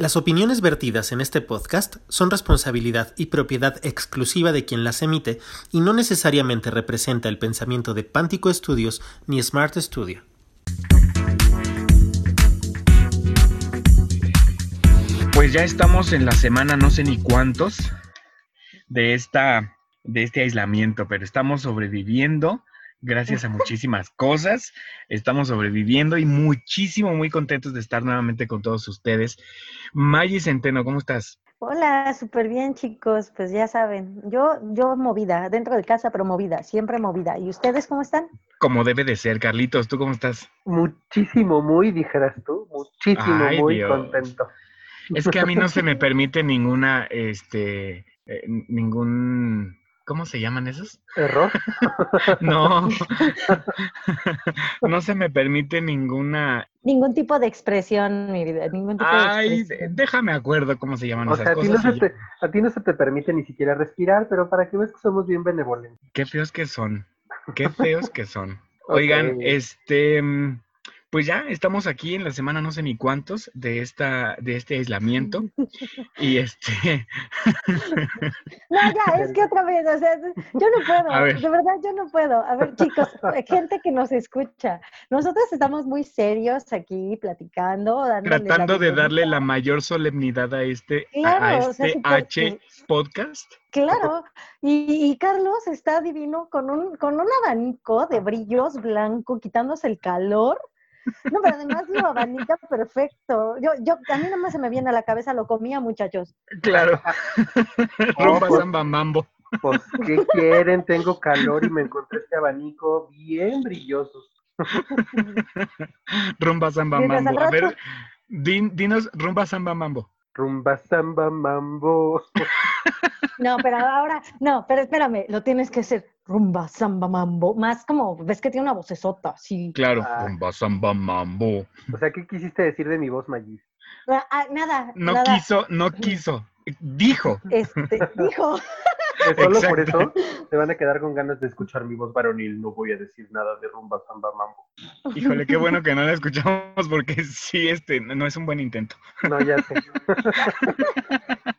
Las opiniones vertidas en este podcast son responsabilidad y propiedad exclusiva de quien las emite y no necesariamente representa el pensamiento de Pántico Studios ni Smart Studio. Pues ya estamos en la semana no sé ni cuántos de esta de este aislamiento, pero estamos sobreviviendo gracias a muchísimas cosas. Estamos sobreviviendo y muchísimo, muy contentos de estar nuevamente con todos ustedes. Maggie Centeno, ¿cómo estás? Hola, súper bien chicos, pues ya saben, yo, yo movida, dentro de casa, pero movida, siempre movida. ¿Y ustedes cómo están? Como debe de ser, Carlitos, ¿tú cómo estás? Muchísimo, muy, dijeras tú, muchísimo, Ay, muy Dios. contento. Es que a mí no se me permite ninguna, este, eh, ningún, ¿cómo se llaman esos? ¿Error? No, no se me permite ninguna, Ningún tipo de expresión, mi vida, ningún tipo ay, de expresión. déjame acuerdo cómo se llaman O esas sea, a ti, no cosas. se te, a ti no se te permite ni siquiera respirar, pero para que veas que somos bien benevolentes. Qué feos que son. Qué feos que son. Oigan, este, mm, pues ya estamos aquí en la semana no sé ni cuántos de esta, de este aislamiento. Y este, No, ya, es que otra vez, o sea, yo no puedo, ver. de verdad yo no puedo. A ver, chicos, gente que nos escucha, nosotros estamos muy serios aquí platicando, tratando de darle la mayor solemnidad a este, a- Claro, a o sea, este H podcast. Claro, y, y Carlos está divino con un, con un abanico de brillos blanco, quitándose el calor. No, pero además lo abanica perfecto. Yo, yo, a mí nomás se me viene a la cabeza, lo comía, muchachos. Claro. Rumba pues. samba mambo. Pues, ¿qué quieren? Tengo calor y me encontré este abanico bien brilloso. Rumba samba mambo. A ver, din- dinos rumba samba mambo. Rumba, samba, mambo. No, pero ahora, no, pero espérame, lo tienes que hacer rumba, samba, mambo, más como, ves que tiene una vocesota, sí. Claro, Ah. rumba samba mambo. O sea, ¿qué quisiste decir de mi voz, Magis? Ah, ah, nada, No nada, quiso, no quiso. Dijo. este, dijo, Solo por eso te van a quedar con ganas de escuchar mi voz varonil. No voy a decir nada de rumba, samba, mambo. Híjole, qué bueno que no la escuchamos porque sí, este, no es un buen intento. No, ya sé.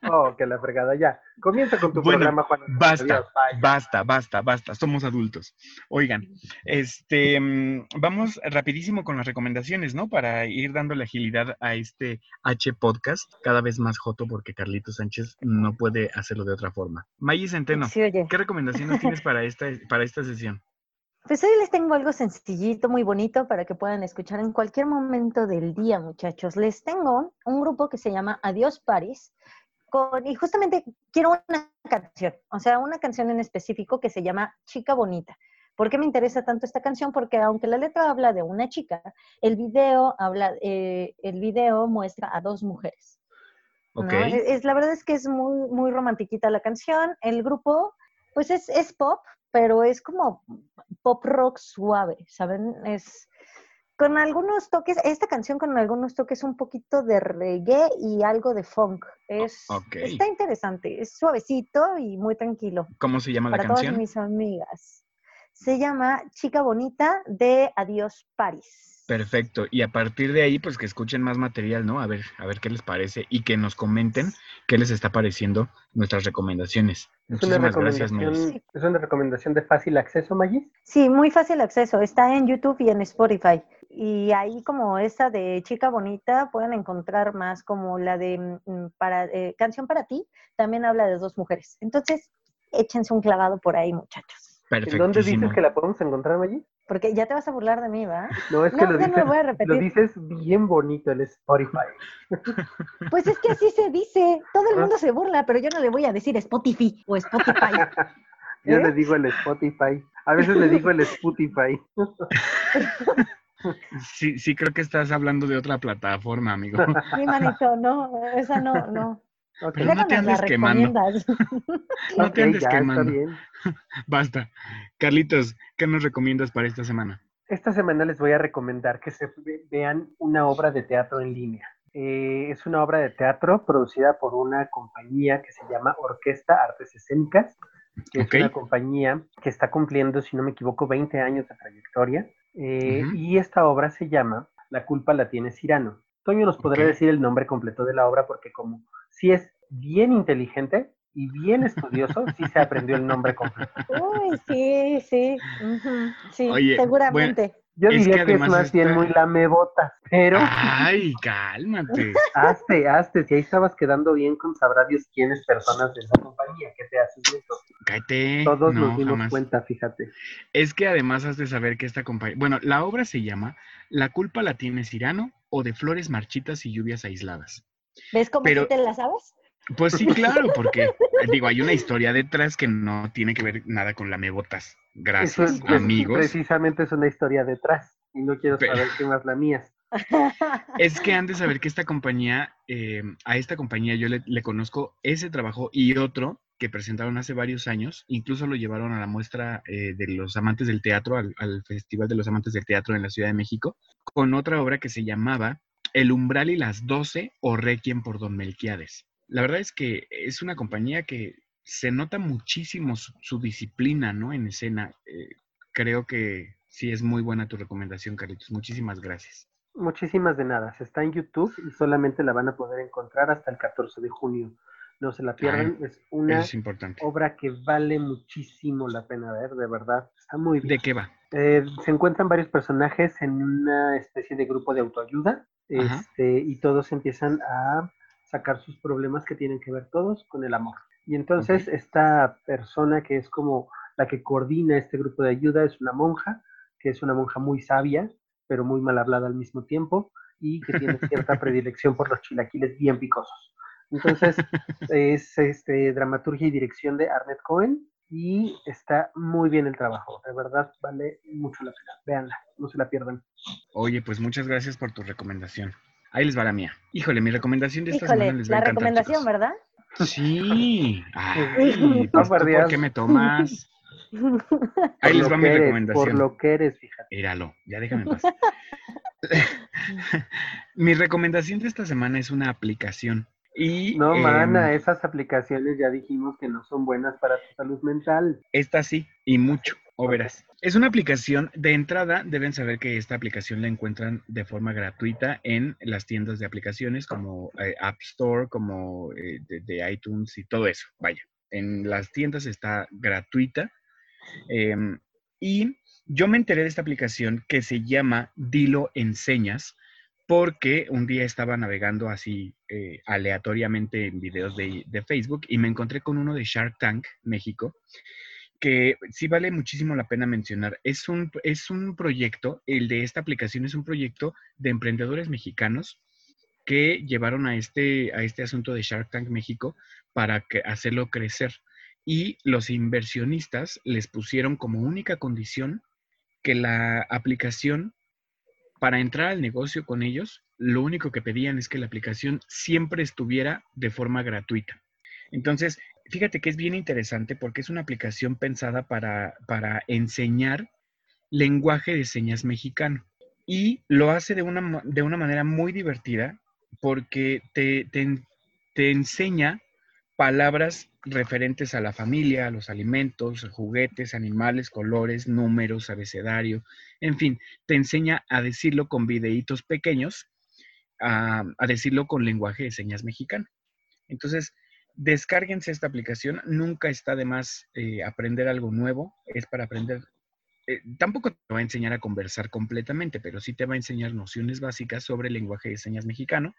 oh, que la fregada. Ya. Comienza con tu Bueno, programa, Juan. basta, Adiós. Basta, basta, basta, somos adultos. Oigan, este, mm, vamos rapidísimo con las recomendaciones, ¿no? Para ir dándole agilidad a este H podcast, cada vez más joto porque Carlito Sánchez no puede hacerlo de otra forma. Maggie Centeno, sí, oye. ¿qué recomendaciones tienes para esta, para esta sesión? Pues hoy les tengo algo sencillito, muy bonito para que puedan escuchar en cualquier momento del día, muchachos. Les tengo un grupo que se llama Adiós Paris. Con, y justamente quiero una canción, o sea, una canción en específico que se llama Chica Bonita. ¿Por qué me interesa tanto esta canción? Porque aunque la letra habla de una chica, el video habla, eh, el video muestra a dos mujeres. ¿No? Es, la verdad es que es muy, muy romantiquita la canción. El grupo, pues es, es pop, pero es como pop rock suave, ¿saben? Es con algunos toques, esta canción con algunos toques un poquito de reggae y algo de funk. Es. Está interesante, es suavecito y muy tranquilo. ¿cómo se llama la Para todas canción? mis amigas. Se llama Chica Bonita de Adiós Paris. Perfecto. Y a partir de ahí, pues que escuchen más material, ¿no? A ver, a ver qué les parece y que nos comenten qué les está pareciendo nuestras recomendaciones. Es una, Muchísimas gracias, recomendación, es una recomendación de fácil acceso, Magis. Sí, muy fácil acceso. Está en YouTube y en Spotify. Y ahí como esa de Chica Bonita pueden encontrar más como la de mm, para eh, Canción para ti. También habla de dos mujeres. Entonces, échense un clavado por ahí, muchachos. ¿En dónde dices que la podemos encontrar, Magis? Porque ya te vas a burlar de mí, ¿va? No, es que No, lo, no dices, lo voy a lo repetir. dices bien bonito en Spotify. Pues es que así se dice. Todo el Ah. mundo se burla, pero yo no le voy a decir Spotify o Spotify. Yo ¿Eh? le digo el Spotify. A veces le digo el Spotify. Sí, sí, creo que estás hablando de otra plataforma, amigo. Sí, manito, no, esa no, no. Pero no te andes quemando. No te andes ya, quemando. Basta. Carlitos, ¿qué nos recomiendas para esta semana? Esta semana les voy a recomendar que se ve- vean una obra de teatro en línea. Eh, es una obra de teatro producida por una compañía que se llama Orquesta Artes Escénicas, que es una compañía que está cumpliendo, si no me equivoco, 20 años de trayectoria. Eh. Y esta obra se llama La culpa la tiene Cirano. Toño nos podrá decir el nombre completo de la obra porque como si es bien inteligente y bien estudioso, sí se aprendió el nombre completo. Uy, sí, sí. Sí, seguramente. Yo diría que, es más bien muy lamebotas, pero... Ay, cálmate. Hazte, hazte, si ahí estabas quedando bien con sabrá Dios quiénes personas de esa compañía, ¿qué te haces eso? Cállate. Todos nos dimos cuenta, fíjate. Es que además has de saber que esta compañía... Bueno, la obra se llama La culpa la tiene Cirano o de flores marchitas y lluvias aisladas. ¿Ves cómo pero... te la sabes? Pues sí, claro, porque digo, hay una historia detrás que no tiene que ver nada con la mebotas. Gracias, amigos. Precisamente es una historia detrás y no quiero saber qué más la mía. Es que antes de saber que esta compañía, eh, a esta compañía yo le, conozco ese trabajo y otro que presentaron hace varios años, incluso lo llevaron a la muestra eh, de los amantes del teatro, al, al, Festival de los Amantes del Teatro en la Ciudad de México, con otra obra que se llamaba El umbral y las doce o Requiem por Don Melquiades la verdad es que es una compañía que se nota muchísimo su, disciplina, ¿no? En escena. Eh, creo que sí es muy buena tu recomendación, Carlitos. Muchísimas gracias. Muchísimas de nada. Está en YouTube y solamente la van a poder encontrar hasta el 14 de junio. No se la pierdan. es una obra que vale muchísimo la pena ver, de verdad. Está muy bien. ¿De qué va? Eh, se encuentran varios personajes en una especie de grupo de autoayuda este, y todos empiezan a sacar sus problemas que tienen que ver todos con el amor. Y entonces esta persona que es como la que coordina este grupo de ayuda es una monja, que es una monja muy sabia, pero muy mal hablada al mismo tiempo y que tiene cierta predilección por los chilaquiles bien picosos. Entonces es este, dramaturgia y dirección de Arnett Cohen y está muy bien el trabajo. De verdad vale mucho la pena. Véanla, no se la pierdan. Oye, pues muchas gracias por tu recomendación. Ahí les va la mía. Híjole, mi recomendación de esta semana les va a la recomendación, ¿verdad? Sí. Ay, pues, ¿por qué me tomas? Ahí les va mi recomendación. Por lo que eres, fíjate. Míralo, ya déjame pasar. mi recomendación de esta semana es una aplicación. Y, no, mana, em, esas aplicaciones ya dijimos que no son buenas para tu salud mental. Esta sí, y mucho, o verás. Es una aplicación de entrada, deben saber que esta aplicación la encuentran de forma gratuita en las tiendas de aplicaciones como eh, App Store, como eh, de, iTunes y todo eso. Vaya, en las tiendas está gratuita. Em, y yo me enteré de esta aplicación que se llama Dilo Enseñas porque un día estaba navegando así eh, aleatoriamente en videos de, de Facebook y me encontré con uno de Shark Tank México que sí vale muchísimo la pena mencionar. Es un, es un proyecto, el de esta aplicación es un proyecto de emprendedores mexicanos que llevaron a este, a este asunto de Shark Tank México para que, hacerlo crecer. Y los inversionistas les pusieron como única condición que la aplicación, para entrar al negocio con ellos, lo único que pedían es que la aplicación siempre estuviera de forma gratuita. Entonces, fíjate que es bien interesante porque es una aplicación pensada para, para enseñar lenguaje de señas mexicano. Y lo hace de una, de una manera muy divertida porque te, te, enseña palabras referentes a la familia, a los alimentos, juguetes, animales, colores, números, abecedario, en fin, te enseña a decirlo con videitos pequeños, a, a decirlo con lenguaje de señas mexicano. Entonces, Descárguense esta aplicación, nunca está de más eh, aprender algo nuevo, es para aprender, eh, tampoco te va a enseñar a conversar completamente, pero sí te va a enseñar nociones básicas sobre lenguaje de señas mexicano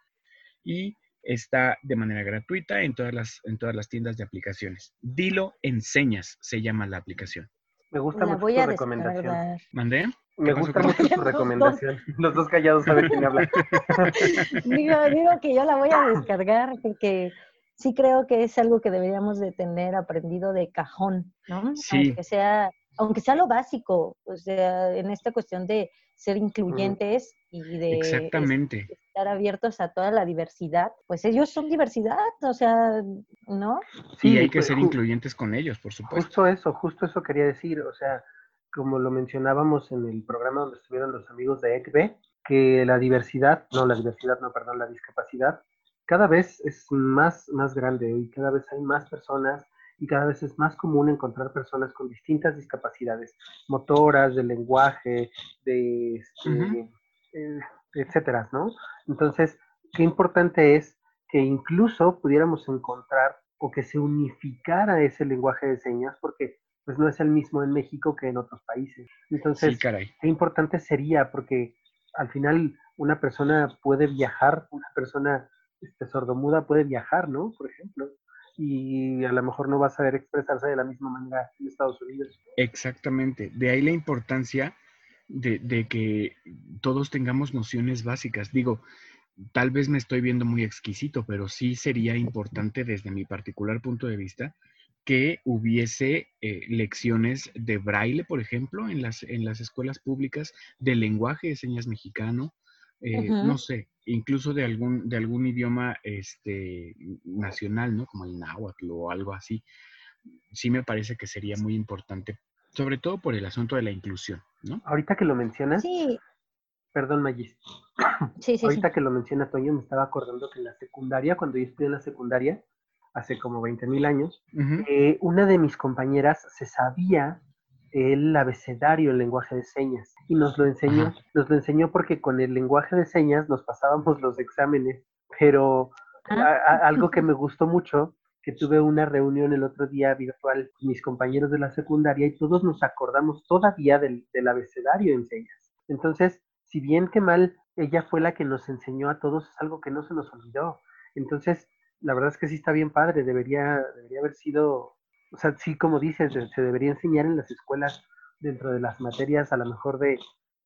y está de manera gratuita en todas las, en todas las tiendas de aplicaciones. Dilo Enseñas se llama la aplicación. Me gusta mucho tu recomendación. ¿Mandé? Me gusta mucho tu recomendación. Los dos callados saben quién habla. digo, digo que yo la voy a descargar porque sí creo que es algo que deberíamos de tener aprendido de cajón, ¿no? Sí. Aunque sea, aunque sea lo básico, o sea, en esta cuestión de ser incluyentes y de Exactamente. estar abiertos a toda la diversidad, pues ellos son diversidad, o sea, ¿no? Sí, hay que pues, ser incluyentes con ellos, por supuesto. Justo eso, justo eso quería decir, o sea, como lo mencionábamos en el programa donde estuvieron los amigos de ECBE, que la diversidad, no, la diversidad, no, perdón, la discapacidad cada vez es más, más grande y cada vez hay más personas y cada vez es más común encontrar personas con distintas discapacidades motoras, de lenguaje, de, este, eh, etcétera, ¿no? Entonces, qué importante es que incluso pudiéramos encontrar o que se unificara ese lenguaje de señas, porque pues no es el mismo en México que en otros países. Entonces, qué importante sería, porque al final una persona puede viajar, una persona este, sordomuda puede viajar, ¿no? Por ejemplo, y a lo mejor no va a saber expresarse de la misma manera en Estados Unidos. Exactamente, de ahí la importancia de, de que todos tengamos nociones básicas. Digo, tal vez me estoy viendo muy exquisito, pero sí sería importante desde mi particular punto de vista que hubiese eh, lecciones de braille, por ejemplo, en las, en las escuelas públicas, de lenguaje de señas mexicano, eh, no sé, incluso de algún, de algún idioma este, nacional, ¿no? Como el náhuatl o algo así. Sí me parece que sería muy importante, sobre todo por el asunto de la inclusión, ¿no? Ahorita que lo mencionas, sí. perdón, Magis. Sí, sí, Ahorita que lo menciona Toño, me estaba acordando que en la secundaria, cuando yo estudié en la secundaria, hace como 20 mil años, eh, una de mis compañeras se sabía el abecedario, el lenguaje de señas, y nos lo enseñó, nos lo enseñó porque con el lenguaje de señas nos pasábamos los exámenes, pero ah. algo que me gustó mucho, que tuve una reunión el otro día virtual con mis compañeros de la secundaria y todos nos acordamos todavía del, del abecedario en señas. Entonces, si bien que mal, ella fue la que nos enseñó a todos, es algo que no se nos olvidó. Entonces, la verdad es que sí está bien padre, debería, debería haber sido, o sea, sí, como dices, se debería enseñar en las escuelas dentro de las materias, a lo mejor de,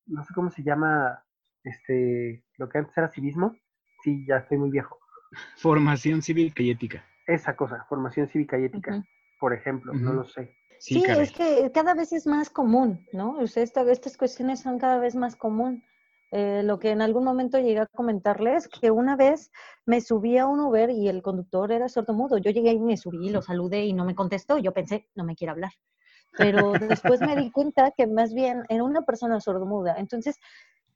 no sé cómo se llama, este, lo que antes era civismo, sí, ya estoy muy viejo. Formación cívica y ética. Esa cosa, formación cívica y ética, por ejemplo, no lo sé. Sí, es que cada vez es más común, ¿no? O sea, estas cuestiones son cada vez más común. Eh, lo que en algún momento llegué a comentarles, que una vez me subí a un Uber y el conductor era sordomudo. Yo llegué y me subí, lo saludé y no me contestó. Yo pensé, no me quiere hablar. Pero después me di cuenta que más bien era una persona sordomuda. Entonces,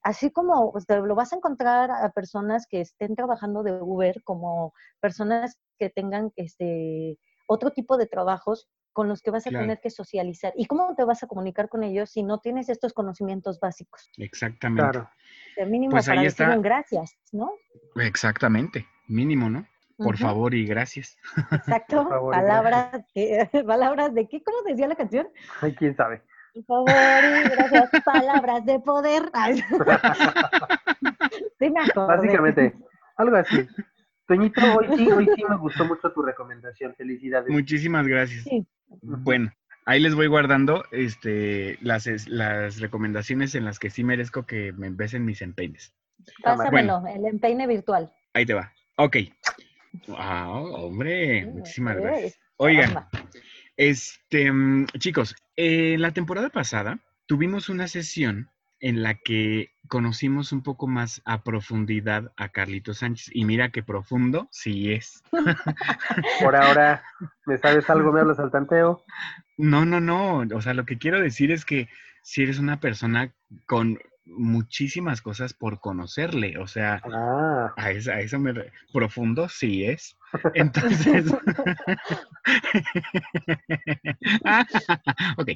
así como lo vas a encontrar a personas que estén trabajando de Uber, como personas que tengan este, otro tipo de trabajos, con los que vas a tener que socializar. ¿Y cómo te vas a comunicar con ellos si no tienes estos conocimientos básicos? Exactamente. Claro. mínimo pues para decir un gracias, ¿no? Exactamente, mínimo, ¿no? Por favor y gracias. Exacto. palabras, palabras de qué, ¿cómo decía la canción? Ay, quién sabe. Por favor y gracias. palabras de poder. Básicamente, algo así. Toñito, hoy sí, hoy sí me gustó mucho tu recomendación. Felicidades. Muchísimas gracias. Sí. Bueno, ahí les voy guardando este, las, las recomendaciones en las que sí merezco que me besen mis empeines. Pásamelo, el empeine virtual. Ahí te va. Ok. Wow, hombre, muchísimas gracias. Oigan, este, mm, chicos, en la temporada pasada tuvimos una sesión en la que conocimos un poco más a profundidad a Carlito Sánchez. Y mira qué profundo sí es. Por ahora, ¿me sabes algo? ¿Me hablas al tanteo? No, no, no. O sea, lo que quiero decir es que si eres una persona con muchísimas cosas por conocerle, o sea, ah. a, eso, a, eso, me... Profundo sí es. Entonces, ok.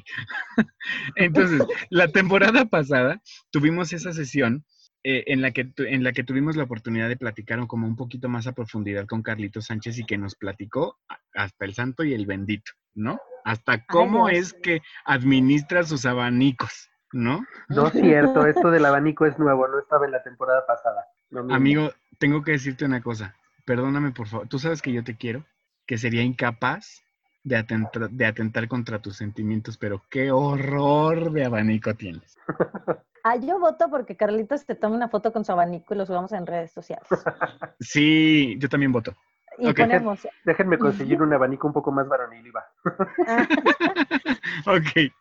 Entonces, la temporada pasada tuvimos esa sesión eh, en, la que, en la que tuvimos la oportunidad de platicar como un poquito más a profundidad con Carlito Sánchez y que nos platicó hasta el santo y el bendito, ¿no? Hasta cómo es que administra sus abanicos. ¿No? No es cierto, esto del abanico es nuevo, no estaba en la temporada pasada. Amigo, tengo que decirte una cosa, perdóname por favor, tú sabes que yo te quiero, que sería incapaz de atentar, de atentar contra tus sentimientos, pero qué horror de abanico tienes. Ah, yo voto porque Carlitos te tome una foto con su abanico y lo subamos en redes sociales. Sí, yo también voto. Y ponemos. Déjenme conseguir un abanico un poco más varonil y va. ok.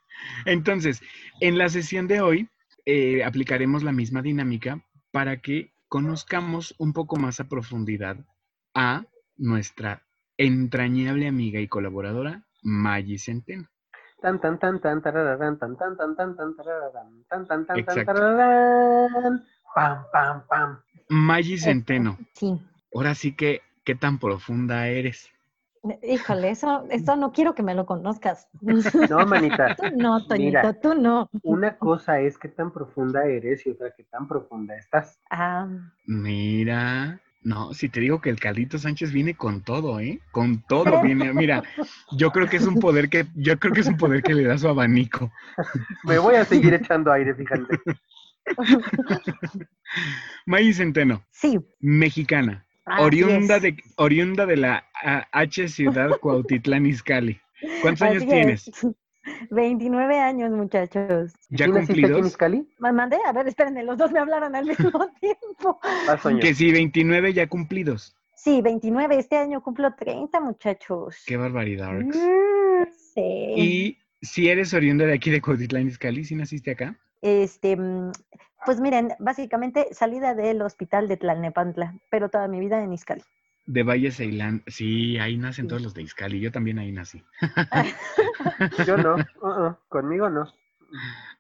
Entonces, en la sesión de hoy eh, aplicaremos la misma dinámica para que conozcamos un poco más a profundidad a nuestra entrañable amiga y colaboradora Maggie Centeno. Tan tan tan tan tan tan tan tan tan tan tan tan tan Centeno. Sí. Ahora sí que qué tan profunda eres. Híjole, eso, eso no quiero que me lo conozcas. No, manita. Tú no, Toñito, Mira. tú no. Una cosa es qué tan profunda eres y otra qué tan profunda estás. Ah, Mira. No, si te digo que el Caldito Sánchez viene con todo, ¿eh? Con todo viene. Mira, yo creo que es un poder que, yo creo que es un poder que le da su abanico. Me voy a seguir echando aire, fíjate. Maggie Centeno, sí. mexicana, así oriunda de, oriunda de la ah, H ciudad Cuautitlán Izcalli. ¿Cuántos años tienes? es. 29 años, muchachos. ¿Ya ¿Sí naciste aquí en cumplidos? Mandé, a ver, espérenme, los dos me hablaron al mismo tiempo. Que sí, 29 ya cumplidos. Sí, 29, este año cumplo 30, muchachos. Qué barbaridad. Arx. Mm, sí. Y si eres oriunda de aquí de Cuautitlán Izcalli, ¿sí naciste acá? Este, mm, pues miren, básicamente salida del hospital de Tlalnepantla, pero toda mi vida en Izcali. De Valle Ceilán. Sí, ahí nacen todos los de Izcali. Yo también ahí nací. Yo no. uh-uh, Conmigo no.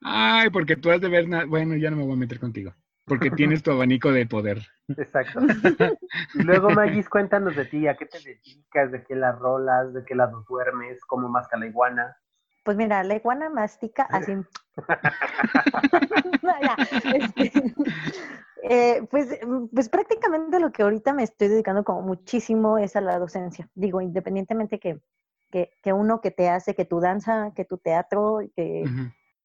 Ay, porque tú has de ver. Bueno, ya no me voy a meter contigo. Porque tienes tu abanico de poder. Exacto. Y luego, Magis, cuéntanos de ti. ¿A qué te dedicas? ¿De qué las rolas? ¿De qué lado duermes? ¿Cómo masca la iguana? Pues mira, la iguana mastica así. Este, eh, pues, pues prácticamente lo que ahorita me estoy dedicando como muchísimo es a la docencia. Digo, independientemente que, que, que uno que te hace, que tu danza, que tu teatro, que,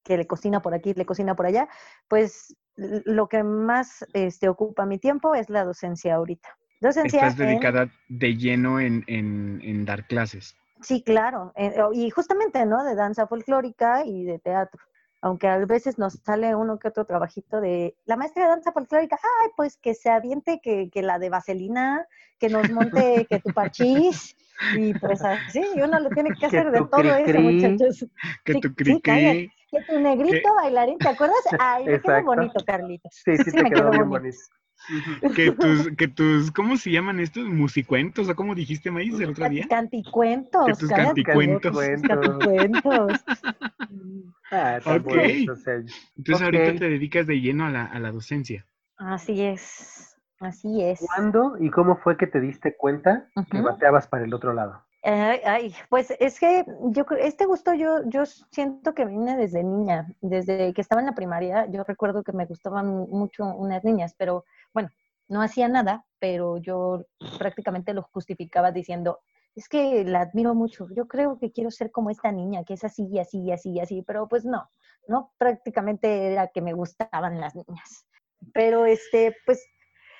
que le cocina por aquí, le cocina por allá, pues lo que más este, ocupa mi tiempo es la docencia ahorita. Docencia Estás en- dedicada de lleno en, en, en dar clases. Sí, claro. eh, y justamente, ¿no? De danza folclórica y de teatro. Aunque a veces nos sale uno que otro trabajito de la maestra de danza folclórica, ay, pues que se aviente que, que la de vaselina, que nos monte que tu parchís, y pues así, y uno le tiene que hacer de todo eso, muchachos. Que Sí, tu sí, cri. Que tu negrito bailarín, ¿te acuerdas? Ay, me quedó bonito, Carlitos. Sí, sí, te me quedó quedó bien bonito. bonito. Que tus, que tus, ¿cómo se llaman estos? ¿Musicuentos? ¿O cómo dijiste, Maíz, el otro día? Canticuentos. Que tus canticuentos. tus canticuentos. Ah, Ok. Entonces ahorita te dedicas de lleno a la, a la docencia. Así es, así es. ¿Cuándo y cómo fue que te diste cuenta que bateabas para el otro lado? Ay, pues es que yo este gusto yo, yo siento que viene desde niña, desde que estaba en la primaria, yo recuerdo que me gustaban mucho unas niñas, pero bueno, no hacía nada, pero yo prácticamente lo justificaba diciendo, es que la admiro mucho, yo creo que quiero ser como esta niña, que es así y así y así y así, pero pues no, no, prácticamente era que me gustaban las niñas. Pero este, pues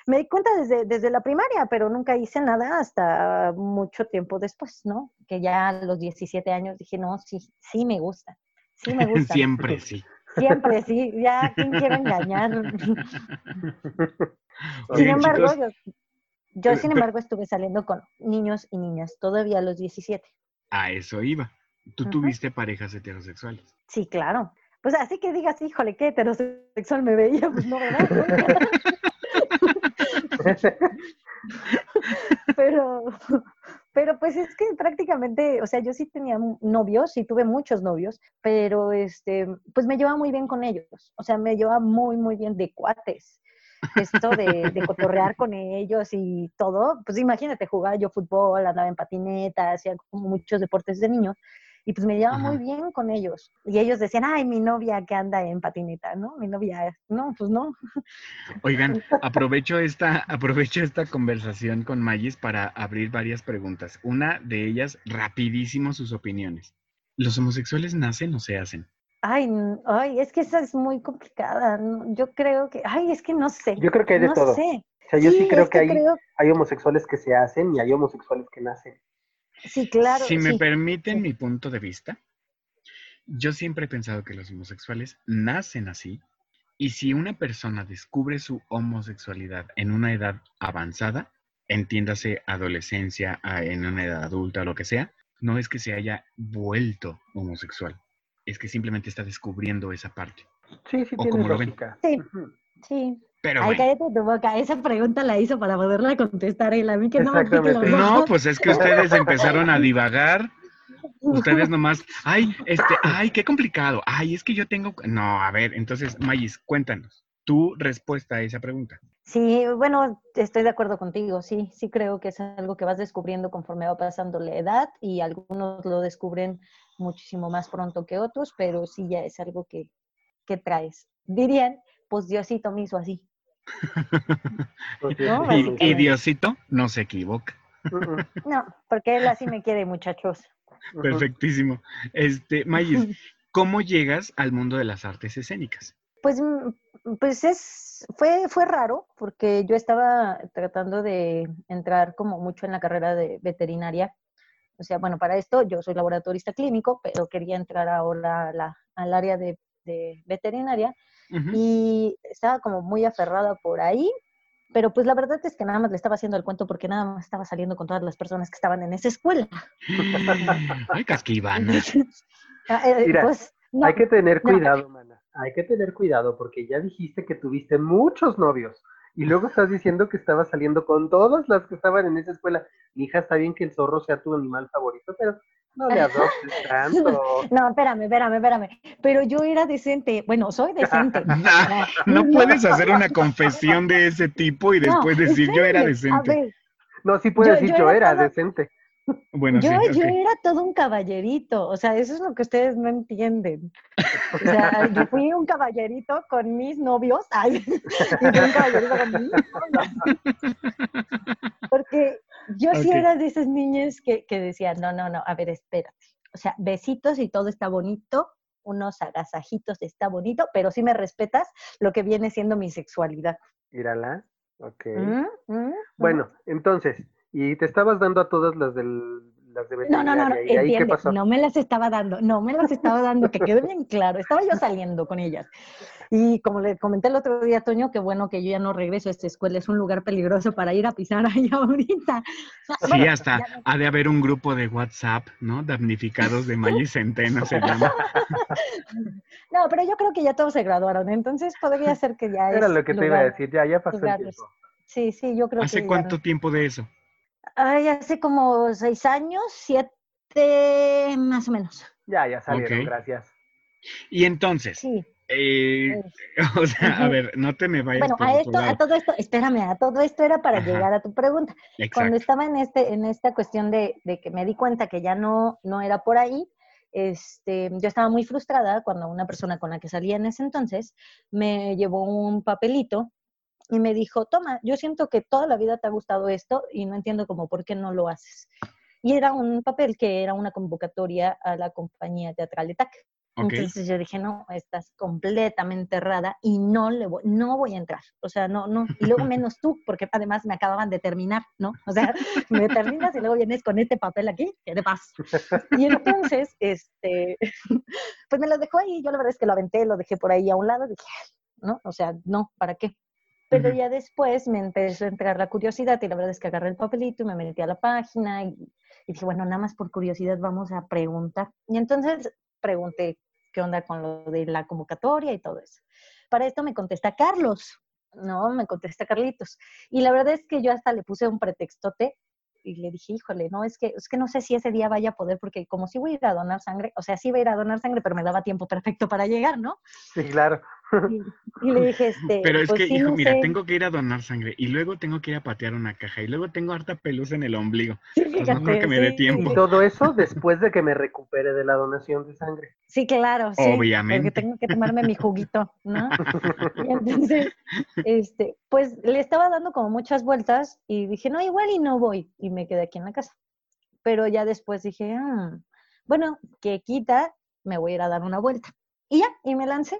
me di cuenta desde, desde la primaria, pero nunca hice nada hasta mucho tiempo después, ¿no? Que ya a los 17 años dije, no, sí, sí me gusta, sí me gusta. Siempre sí. Siempre, sí, ya, ¿quién quiere engañar? sin embargo, chicos, yo, yo, eh, sin embargo, estuve saliendo con niños y niñas, todavía a los 17. a eso iba. Tú tuviste parejas heterosexuales. Sí, claro. Pues así que digas, híjole, qué heterosexual me veía, pues no, ¿verdad? pero, pero pues es que prácticamente, o sea, yo sí tenía novios, sí tuve muchos novios, pero este, pues me llevaba muy bien con ellos, o sea, me llevaba muy, muy bien de cuates. Esto de, de cotorrear con ellos y todo, pues imagínate, jugaba yo fútbol, andaba en patineta, hacía como muchos deportes de niños, y pues me llevaba muy bien con ellos. Y ellos decían, ay, mi novia que anda en patineta, ¿no? Mi novia, no, pues no. Oigan, aprovecho esta, aprovecho esta conversación con Mayis para abrir varias preguntas. Una de ellas, rapidísimo sus opiniones. ¿Los homosexuales nacen o se hacen? Ay, ay, es que esa es muy complicada. Yo creo que, ay, es que no sé. Yo creo que hay de no todo. sé. O sea, yo sí, creo es que hay, creo- hay homosexuales que se hacen y hay homosexuales que nacen. Sí, claro. si me sí. permiten sí. mi punto de vista, yo siempre he pensado que los homosexuales nacen así y si una persona descubre su homosexualidad en una edad avanzada, entiéndase adolescencia, en una edad adulta o lo que sea, no es que se haya vuelto homosexual, es que simplemente está descubriendo esa parte. Sí, sí, O tiene como lo ven. lógica. Sí. Sí. Pero Ay, bueno. cállate tu boca. Esa pregunta la hizo para poderla contestar él. A mí que no me pique los. No, pues es que ustedes empezaron a divagar. Ustedes nomás, ay, este, ay, qué complicado. Ay, es que yo tengo. No, a ver, entonces, Mayis, cuéntanos. tu respuesta a esa pregunta. Sí, bueno, estoy de acuerdo contigo, sí, sí creo que es algo que vas descubriendo conforme va pasando la edad y algunos lo descubren muchísimo más pronto que otros, pero sí ya es algo que, que traes. Dirían, pues Diosito me hizo así. ¿No? y, y Diosito no se equivoca. No, porque él así me quiere, muchachos. Perfectísimo. Este, Mayis, ¿cómo llegas al mundo de las artes escénicas? Pues, mm, pues es, fue, fue raro, porque yo estaba tratando de entrar como mucho en la carrera de veterinaria. O sea, bueno, para esto yo soy laboratorista clínico, pero quería entrar ahora al área de, veterinaria y estaba como muy aferrada por ahí, pero pues la verdad es que nada más le estaba haciendo el cuento porque nada más estaba saliendo con todas las personas que estaban en esa escuela. Ay, casquivana. Mira, pues, hay que tener cuidado, mana. Hay que tener cuidado porque ya dijiste que tuviste muchos novios y luego estás diciendo que estabas saliendo con todas las que estaban en esa escuela. Mi hija, está bien que el zorro sea tu animal favorito, pero no le adoptes tanto. No, espérame, espérame, espérame. Pero yo era decente. Bueno, soy decente. no, puedes hacer una confesión de ese tipo y después decir yo era decente. no, sí puedes decir yo, era, decente. Bueno, yo, yo era todo un caballerito, o sea, eso es lo que ustedes no entienden. O sea, yo fui un caballerito con mis novios, ay, y fui un caballerito con mis novios. Porque yo sí era de esas niñas que, que decían, no, no, no, a ver, espérate. O sea, besitos y todo está bonito, unos agasajitos está bonito, pero sí me respetas lo que viene siendo mi sexualidad. Mírala, ok. Mm, mm, bueno, entonces, y te estabas dando a todas las del las de No, no, no, no, no me las estaba dando, no me las estaba dando, que quede bien claro, estaba yo saliendo con ellas. Y como le comenté el otro día, Toño, qué bueno que yo ya no regreso a esta escuela, es un lugar peligroso para ir a pisar ahí ahorita. Sí, hasta ha de haber un grupo de WhatsApp, ¿no? Damnificados de Maggi Centeno se llama. No, pero yo creo que ya todos se graduaron, entonces podría ser que ya Era lo que te iba a decir, ya, ya pasó el tiempo. Sí, sí, yo creo que ¿Hace cuánto tiempo de eso? Ay, hace como seis años, siete más o menos. Ya, ya salieron, gracias. Y entonces, sí. Eh, o sea, a ver, no te me vayas. Bueno, a esto, a todo esto, espérame, a todo esto era para llegar a tu pregunta. Cuando estaba en este, en esta cuestión de, de, que me di cuenta que ya no, no era por ahí, este, yo estaba muy frustrada cuando una persona con la que salía en ese entonces me llevó un papelito y me dijo, toma, yo siento que toda la vida te ha gustado esto y no entiendo cómo por qué no lo haces. Y era un papel que era una convocatoria a la compañía teatral ETAC. Entonces yo dije, no, estás completamente errada y no le voy, no voy a entrar. O sea, no, no. Y luego menos tú, porque además me acababan de terminar, ¿no? O sea, me terminas y luego vienes con este papel aquí, ¿qué te pasa? Y entonces, este, pues me lo dejó ahí. Yo la verdad es que lo aventé, lo dejé por ahí a un lado. Dije, no, o sea, no, ¿para qué? Pero ya después me empezó a entrar la curiosidad y la verdad es que agarré el papelito y me metí a la página y, dije, bueno, nada más por curiosidad vamos a preguntar. Y entonces pregunté qué onda con lo de la convocatoria y todo eso. Para esto me contesta Carlos, ¿no? Me contesta Carlitos. Y la verdad es que yo hasta le puse un pretextote y le dije, híjole, no, es que, es que no sé si ese día vaya a poder, porque como si voy a ir a donar sangre, o sea, sí voy a ir a donar sangre, pero me daba tiempo perfecto para llegar, ¿no? Sí, claro. Y, le dije, este. Pero es pues que, hijo, mira, tengo que ir a donar sangre y luego tengo que ir a patear una caja y luego tengo harta pelusa en el ombligo. Sí, pues no creo que me dé tiempo. Y todo eso después de que me recupere de la donación de sangre. Sí, claro, sí. Obviamente. Porque tengo que tomarme mi juguito, ¿no? Y entonces, este, pues le estaba dando como muchas vueltas y dije, no, igual y no voy. Y me quedé aquí en la casa. Pero ya después dije, ah, bueno, que quita, me voy a ir a dar una vuelta. Y ya, y me lancé.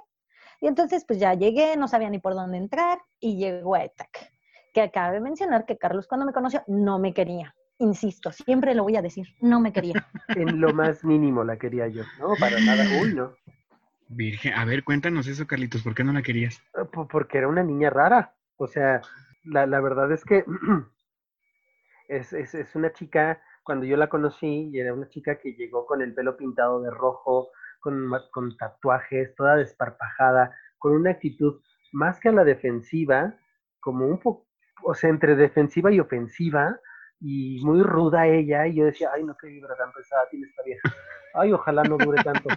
Y entonces, pues ya llegué, no sabía ni por dónde entrar y llegó a ETAC. Que acaba de mencionar que Carlos cuando me conoció no me quería. Insisto, siempre lo voy a decir, no me quería. En lo más mínimo la quería yo, ¿no? Para nada, uy, no. Virgen, a ver, cuéntanos eso, Carlitos, ¿por qué no la querías? Ah, porque era una niña rara. O sea, la, la verdad es que es, es, es una chica, cuando yo la conocí, y era una chica que llegó con el pelo pintado de rojo, con, con tatuajes, toda desparpajada, con una actitud más que a la defensiva, como un poco, o sea, entre defensiva y ofensiva, y muy ruda ella, y yo decía, ay, no, qué vibra tan pesada tiene esta vieja. Ay, ojalá no dure tanto.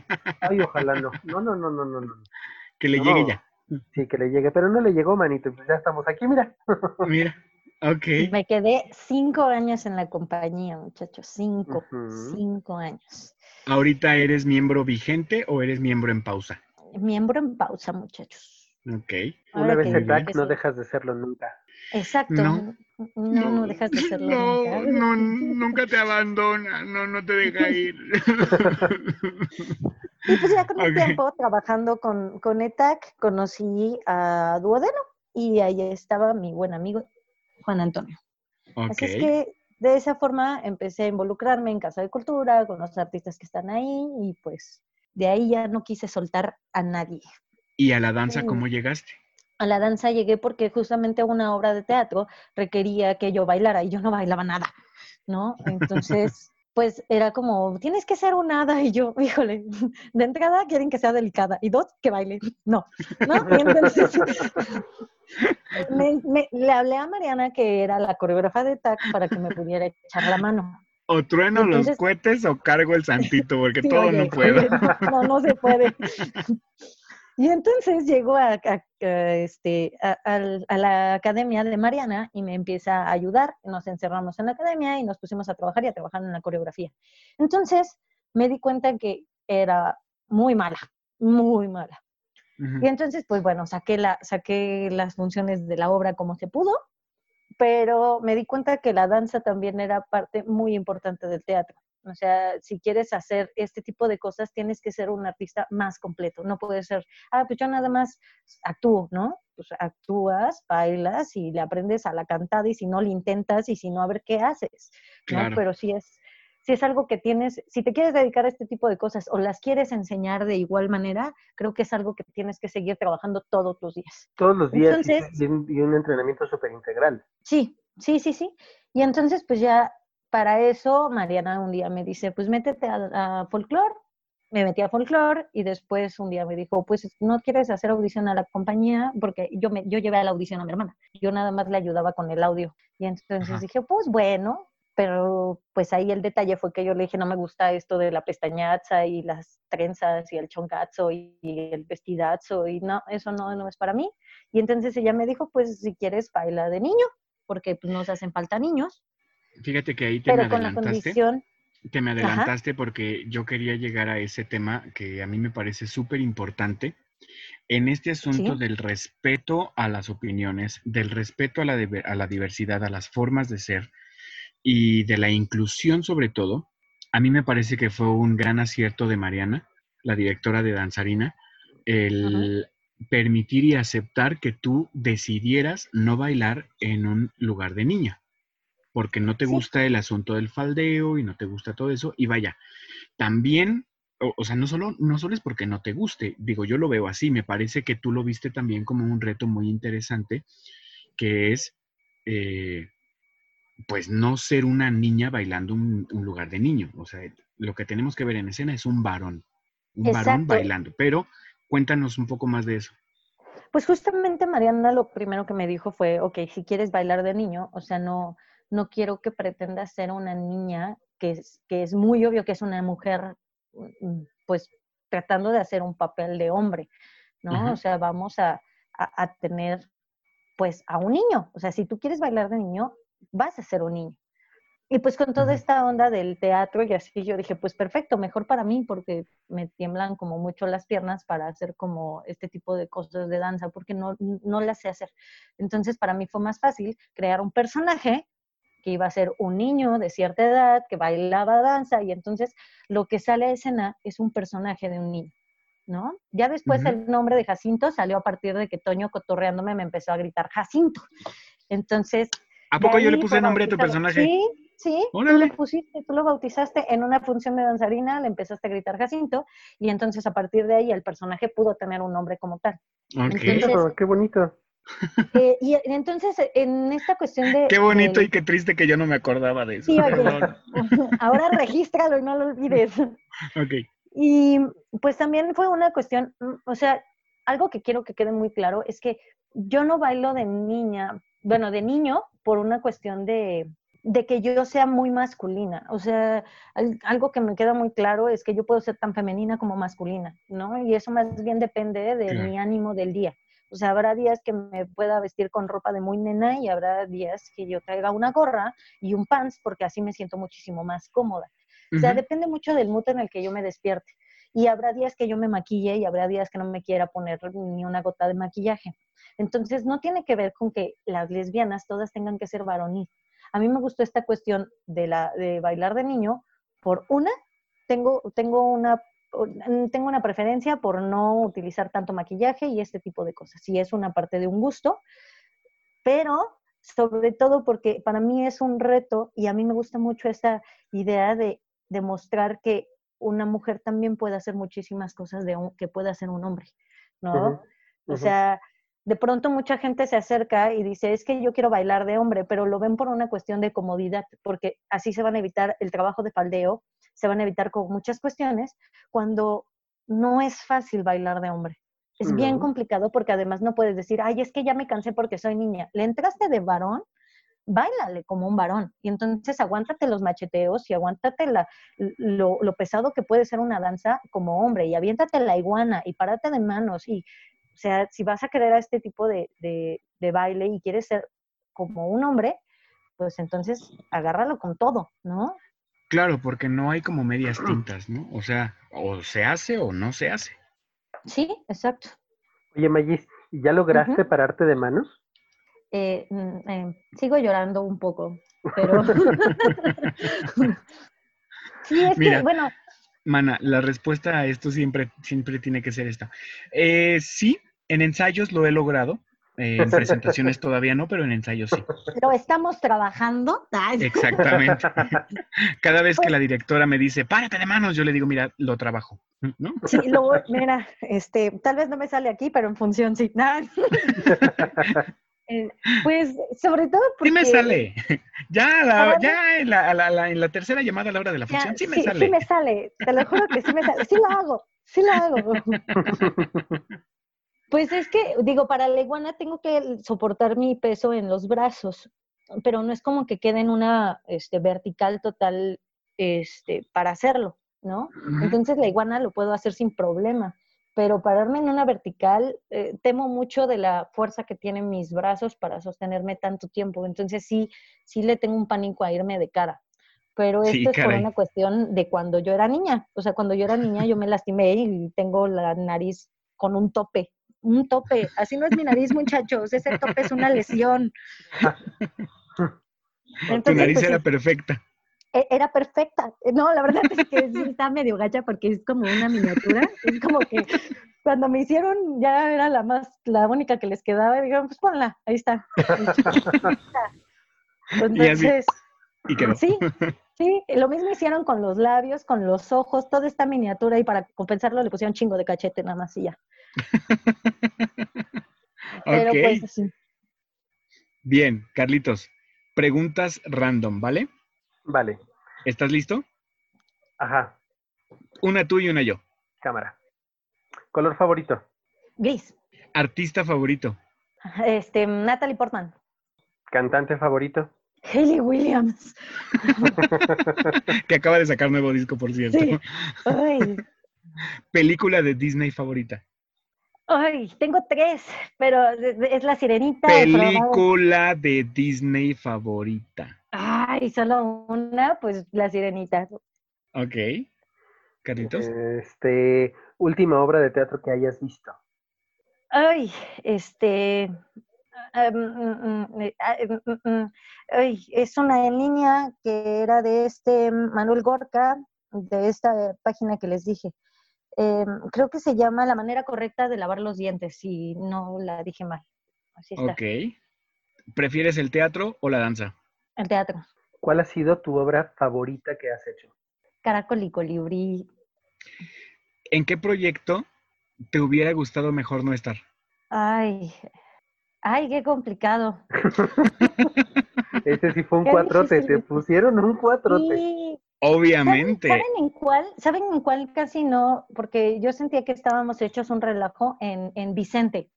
Ay, ojalá no. No, no, no, no, no, no. Que le llegue ya. Sí, que le llegue, pero no le llegó, manito, pues ya estamos aquí, mira. Mira, ok. Me quedé cinco años en la compañía, muchachos, cinco, cinco años. ¿Ahorita eres miembro vigente o eres miembro en pausa? Miembro en pausa, muchachos. Ok. Una vez que no dejas de serlo nunca. Exacto. No. No, no, dejas de hacerlo No, nunca. no, nunca te abandona, no, no te deja ir. Y pues ya con el tiempo, trabajando con, con ETAC, conocí a Duodeno y ahí estaba mi buen amigo Juan Antonio. ok. Así es que de esa forma empecé a involucrarme en Casa de Cultura, con los artistas que están ahí y pues de ahí ya no quise soltar a nadie. ¿Y a la danza cómo llegaste? A la danza llegué porque justamente una obra de teatro requería que yo bailara y yo no bailaba nada, ¿no? Entonces, pues era como, tienes que ser un hada y yo, híjole, de entrada quieren que sea delicada y dos, que baile. No, ¿no? Y entonces me- me- le hablé a Mariana, que era la coreógrafa de TAC, para que me pudiera echar la mano. O trueno los cohetes o cargo el santito, porque Sí, todo oye, no puedo. oye, no, no se puede. Y entonces llego a, a- a, este, a, la academia de Mariana y me empieza a ayudar. Nos encerramos en la academia y nos pusimos a trabajar y a trabajar en la coreografía. Entonces me di cuenta que era muy mala, muy mala. Y entonces, pues bueno, saqué, la, saqué las funciones de la obra como se pudo, pero me di cuenta que la danza también era parte muy importante del teatro. O sea, si quieres hacer este tipo de cosas, tienes que ser un artista más completo. No puedes ser, ah, pues yo nada más actúo, ¿no? Pues actúas, bailas y le aprendes a la cantada y si no, le intentas y si no, a ver qué haces, ¿no? Claro. Pero si es, si es algo que tienes, si te quieres dedicar a este tipo de cosas o las quieres enseñar de igual manera, creo que es algo que tienes que seguir trabajando todos los días. Todos los días Entonces- y, un, y un entrenamiento súper integral. Sí, sí, sí, sí. Y entonces, pues ya para eso, Mariana un día me dice, pues métete a, a folclore. Me metí a folclore y después un día me dijo, pues no quieres hacer audición a la compañía, porque yo, me, yo llevé a la audición a mi hermana. Yo nada más le ayudaba con el audio. Y entonces Ajá. dije, pues bueno, pero pues ahí el detalle fue que yo le dije, no me gusta esto de la pestañaza y las trenzas y el choncazo y, y el vestidazo y no, eso no, no es para mí. Y entonces ella me dijo, pues si quieres baila de niño, porque pues nos hacen falta niños, Fíjate que ahí te pero me adelantaste. condición, Te me adelantaste porque yo quería llegar a ese tema que a mí me parece súper importante. En este asunto Sí. del respeto a las opiniones, del respeto a la, diver- a la diversidad, a las formas de ser y de la inclusión sobre todo, a mí me parece que fue un gran acierto de Mariana, la directora de Danzarina, el permitir y aceptar que tú decidieras no bailar en un lugar de niña porque no te Sí. gusta el asunto del faldeo y no te gusta todo eso. Y vaya, también, o, o sea, no solo, no solo es porque no te guste, digo, yo lo veo así, me parece que tú lo viste también como un reto muy interesante, que es, eh, pues, no ser una niña bailando un, un lugar de niño. O sea, lo que tenemos que ver en escena es un varón, un varón bailando. Pero cuéntanos un poco más de eso. pues justamente Mariana lo primero que me dijo fue, ok, si quieres bailar de niño, o sea, no, no quiero que pretendas ser una niña que es, que es muy obvio que es una mujer, mm, pues tratando de hacer un papel de hombre, ¿no? Ajá. O sea, vamos a, a- a tener, pues, a un niño. O sea, si tú quieres bailar de niño, vas a ser un niño. Y pues con toda esta onda del teatro y así, yo dije, pues perfecto, mejor para mí porque me tiemblan como mucho las piernas para hacer como este tipo de cosas de danza, porque no, no las sé hacer. Entonces para mí fue más fácil crear un personaje que iba a ser un niño de cierta edad, que bailaba danza, y entonces lo que sale a escena es un personaje de un niño. ¿No? Ya después el nombre de Jacinto salió a partir de que Toño cotorreándome me empezó a gritar Jacinto. Entonces, ¿A poco yo le puse nombre a tu personaje? Sí, sí, tú lo pusiste, tú lo bautizaste en una función de danzarina, le empezaste a gritar Jacinto, y entonces a partir de ahí el personaje pudo tener un nombre como tal. Ok. Entonces- Claro, qué bonito. Eh, y entonces, en esta cuestión de... Qué bonito y qué triste que yo no me acordaba de eso. Sí, oye. Perdón. Ahora regístralo y no lo olvides. Ok. Y pues también fue una cuestión, mm, o sea, algo que quiero que quede muy claro es que yo no bailo de niña, bueno, de niño por una cuestión de, de que yo sea muy masculina. O sea, al- algo que me queda muy claro es que yo puedo ser tan femenina como masculina, ¿no? Y eso más bien depende de Claro. mi ánimo del día. O sea, habrá días que me pueda vestir con ropa de muy nena y habrá días que yo traiga una gorra y un pants porque así me siento muchísimo más cómoda. O sea, depende mucho del mood en el que yo me despierte. Y habrá días que yo me maquille y habrá días que no me quiera poner ni una gota de maquillaje. Entonces, no tiene que ver con que las lesbianas todas tengan que ser varonil. A mí me gustó esta cuestión de, la, de bailar de niño por una, tengo, tengo una tengo una preferencia por no utilizar tanto maquillaje y este tipo de cosas. Sí es una parte de un gusto, pero sobre todo porque para mí es un reto y a mí me gusta mucho esta idea de demostrar que una mujer también puede hacer muchísimas cosas de que puede hacer un hombre, ¿no? O sea, de pronto mucha gente se acerca y dice, es que yo quiero bailar de hombre, pero lo ven por una cuestión de comodidad, porque así se van a evitar el trabajo de faldeo, se van a evitar con muchas cuestiones, cuando no es fácil bailar de hombre. Es bien complicado porque además no puedes decir, ay, es que ya me cansé porque soy niña. Le entraste de varón, bailale como un varón. Y entonces aguántate los macheteos y aguántate la, lo, pesado que puede ser una danza como hombre y aviéntate la iguana y párate de manos. Y, o sea, si vas a querer a este tipo de, de baile y quieres ser como un hombre, pues entonces agárralo con todo, ¿no? Claro, porque no hay como medias tintas, ¿no? O sea, o se hace o no se hace. Sí, exacto. Oye, Magis, ¿ya lograste pararte de manos? Eh, mm, eh, sigo llorando un poco, pero... sí, es que, bueno... Mana, la respuesta a esto siempre, siempre tiene que ser esta. Eh, sí, en ensayos lo he logrado, en presentaciones todavía no, pero en ensayos sí. Pero estamos trabajando. Exactamente. Cada vez que la directora me dice, párate de manos, yo le digo, mira, lo trabajo. ¿No? Sí, luego, mira, este, tal vez no me sale aquí, pero en función sí. Eh, pues sobre todo porque... Sí me sale. Ya, ya en, la, en la tercera llamada a la hora de la función, sí me sale. Sí me sale, te lo juro que sí me sale. Sí lo hago, sí lo hago. Pues es que, digo, para la iguana tengo que soportar mi peso en los brazos, pero no es como que quede en una este, vertical total este, para hacerlo, ¿no? Entonces la iguana lo puedo hacer sin problema, pero pararme en una vertical, eh, temo mucho de la fuerza que tienen mis brazos para sostenerme tanto tiempo. Entonces sí, sí le tengo un pánico a irme de cara. Pero esto es por una cuestión de cuando yo era niña. O sea, cuando yo era niña yo me lastimé y tengo la nariz con un tope un tope. Así no es mi nariz, muchachos. Ese tope es una lesión. tu nariz pues, era perfecta. E, era perfecta. No, la verdad es que está medio gacha porque es como una miniatura. Es como que cuando me hicieron ya era la más, la única que les quedaba. Y dijeron, pues ponla, ahí está. Entonces, ¿Y quedó? Sí, sí, lo mismo hicieron con los labios, con los ojos, toda esta miniatura y para compensarlo le pusieron chingo de cachete nada más y ya. Pero pues Bien, Carlitos, preguntas random, ¿vale? Vale. ¿Estás listo? Ajá. Una tú y una yo. Cámara. ¿Color favorito? Gris. ¿Artista favorito? Este, Natalie Portman. ¿Cantante favorito? Hayley Williams. que acaba de sacar nuevo disco, por cierto. ¿Película de Disney favorita? Ay, tengo tres, pero es La Sirenita. Película de Disney favorita. Ay, solo una, pues La Sirenita. Ok. Carlitos. Este, última obra de teatro que hayas visto. Ay, este, mm, mm, eh, ah, em, mm, es una niña que era de este Manuel Gorka, de esta página que les dije. Em, creo que se llama La manera correcta de lavar los dientes, si no la dije mal. Así está. Ok. ¿Prefieres el teatro o la danza? El teatro. ¿Cuál ha sido tu obra favorita que has hecho? Caracol y colibrí. ¿En qué proyecto te hubiera gustado mejor no estar? Ay, Ay, qué complicado. Ese sí fue un cuatrote, te pusieron un cuatrote. Sí. Obviamente. ¿Saben, en cuál? ¿Saben en cuál casi no? Porque yo sentía que estábamos hechos un relajo en, en Vicente.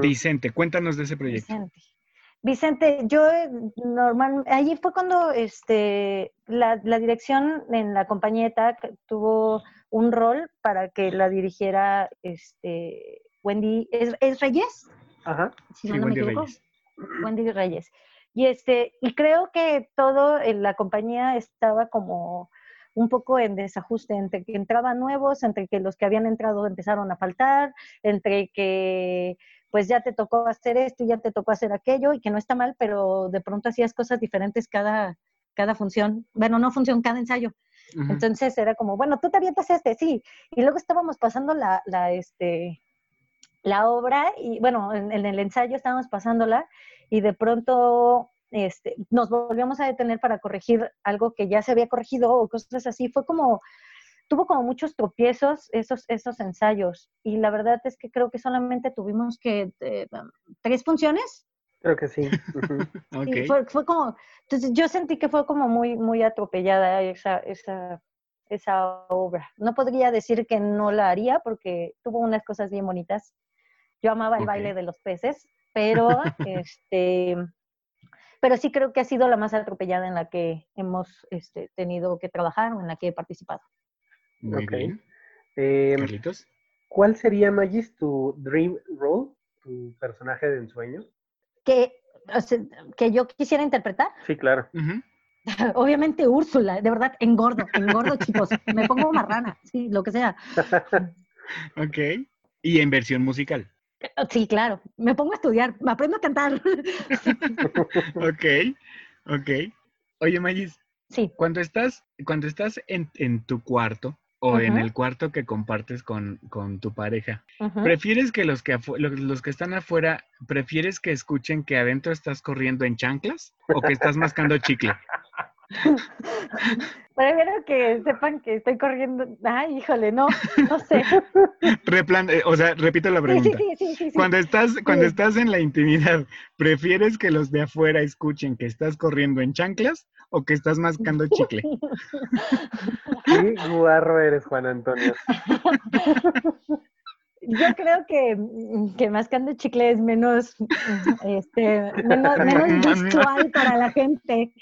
Vicente, cuéntanos de ese proyecto. Vicente. Vicente, yo eh, normal, allí fue cuando este, la, la dirección en la compañía tuvo un rol para que la dirigiera este, Wendy, ¿es, Reyes? Ajá. si Sí, no, no me Wendy equivoco. Reyes. Wendy Reyes. Y este, y creo que todo en la compañía estaba como un poco en desajuste entre que entraban nuevos, entre que los que habían entrado empezaron a faltar, entre que pues ya te tocó hacer esto y ya te tocó hacer aquello, y que no está mal, pero de pronto hacías cosas diferentes cada, cada función, bueno, no función, cada ensayo. Entonces era como, bueno, tú te avientas este, sí. Y luego estábamos pasando la, la, este, la obra y, bueno, en, en el ensayo estábamos pasándola y de pronto este, nos volvíamos a detener para corregir algo que ya se había corregido o cosas así. Fue como, tuvo como muchos tropiezos esos, esos ensayos y la verdad es que creo que solamente tuvimos que eh, tres funciones Creo que sí. Fue, fue como, entonces yo sentí que fue como muy, muy atropellada esa, esa, esa obra. No podría decir que no la haría porque tuvo unas cosas bien bonitas. Yo amaba el baile de los peces, pero este, pero sí creo que ha sido la más atropellada en la que hemos este, tenido que trabajar o en la que he participado. Muy Ok. bien. Eh, Carlitos. ¿Cuál sería, Magis, tu dream role, tu personaje de ensueño? Que, o sea, que yo quisiera interpretar. Sí, claro. Obviamente Úrsula, de verdad, engordo, engordo, chicos. Me pongo marrana, sí, lo que sea. Ok. Y en versión musical. Sí, claro. Me pongo a estudiar, me aprendo a cantar. Ok. Ok. Oye, Magis, Sí. cuando estás, cuando estás en, en tu cuarto o en el cuarto que compartes con, con tu pareja. ¿prefieres que los que, los, los que están afuera, prefieres que escuchen que adentro estás corriendo en chanclas o que estás mascando chicle? Prefiero que sepan que estoy corriendo. Ay, híjole, no, no sé. Replan- eh, o sea, repito la pregunta. sí, sí, sí, sí, sí. Cuando estás, cuando Sí. estás en la intimidad, ¿prefieres que los de afuera escuchen que estás corriendo en chanclas o que estás mascando chicle? Qué guarro eres, Juan Antonio. Yo creo que, mm, que mascando chicle es menos, mm, este, menos, menos visual para la gente.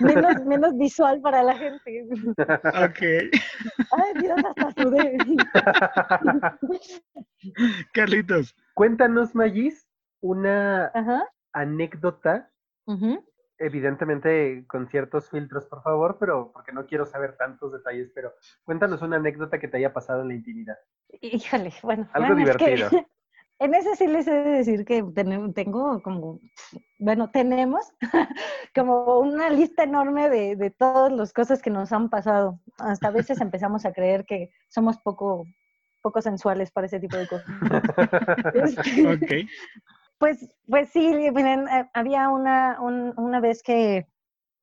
Menos, menos visual para la gente. Ok. Ay, Dios, hasta sudé. Carlitos, Cuéntanos, Magis, una Ajá. anécdota, ujú. Evidentemente con ciertos filtros, por favor, pero porque no quiero saber tantos detalles, pero cuéntanos una anécdota que te haya pasado en la intimidad. Híjole, bueno. Algo bueno, es que divertido. en ese sí les he de decir que tengo como, bueno, tenemos como una lista enorme de, de todas las cosas que nos han pasado. Hasta a veces empezamos a creer que somos poco, poco sensuales para ese tipo de cosas. Este, ok. Pues, pues sí, miren, eh, había una, un- una vez que,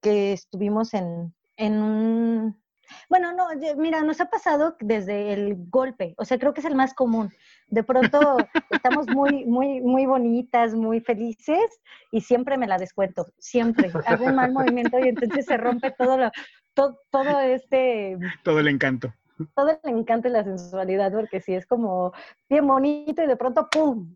que estuvimos en, en un... Bueno, no, mira, nos ha pasado desde el golpe, o sea, creo que es el más común. De pronto estamos muy, muy, muy bonitas, muy felices y siempre me la descuento, siempre. Hago un mal movimiento y entonces se rompe todo lo, todo, todo este, Todo el encanto. todo el encanto y la sensualidad, porque sí es como bien bonito y de pronto, ¡pum!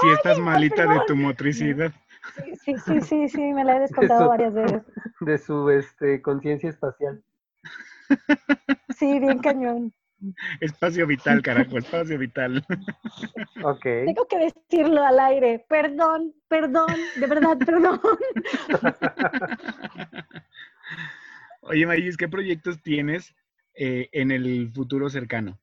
Si estás malita de tu motricidad. Sí, sí, sí, sí, sí, me la he descontado Eso. varias veces. De su este, conciencia espacial. Sí, bien cañón. Espacio vital, carajo, espacio vital. Ok. Tengo que decirlo al aire. Perdón, perdón, de verdad, perdón. Oye, Mayis, ¿qué proyectos tienes eh, en el futuro cercano?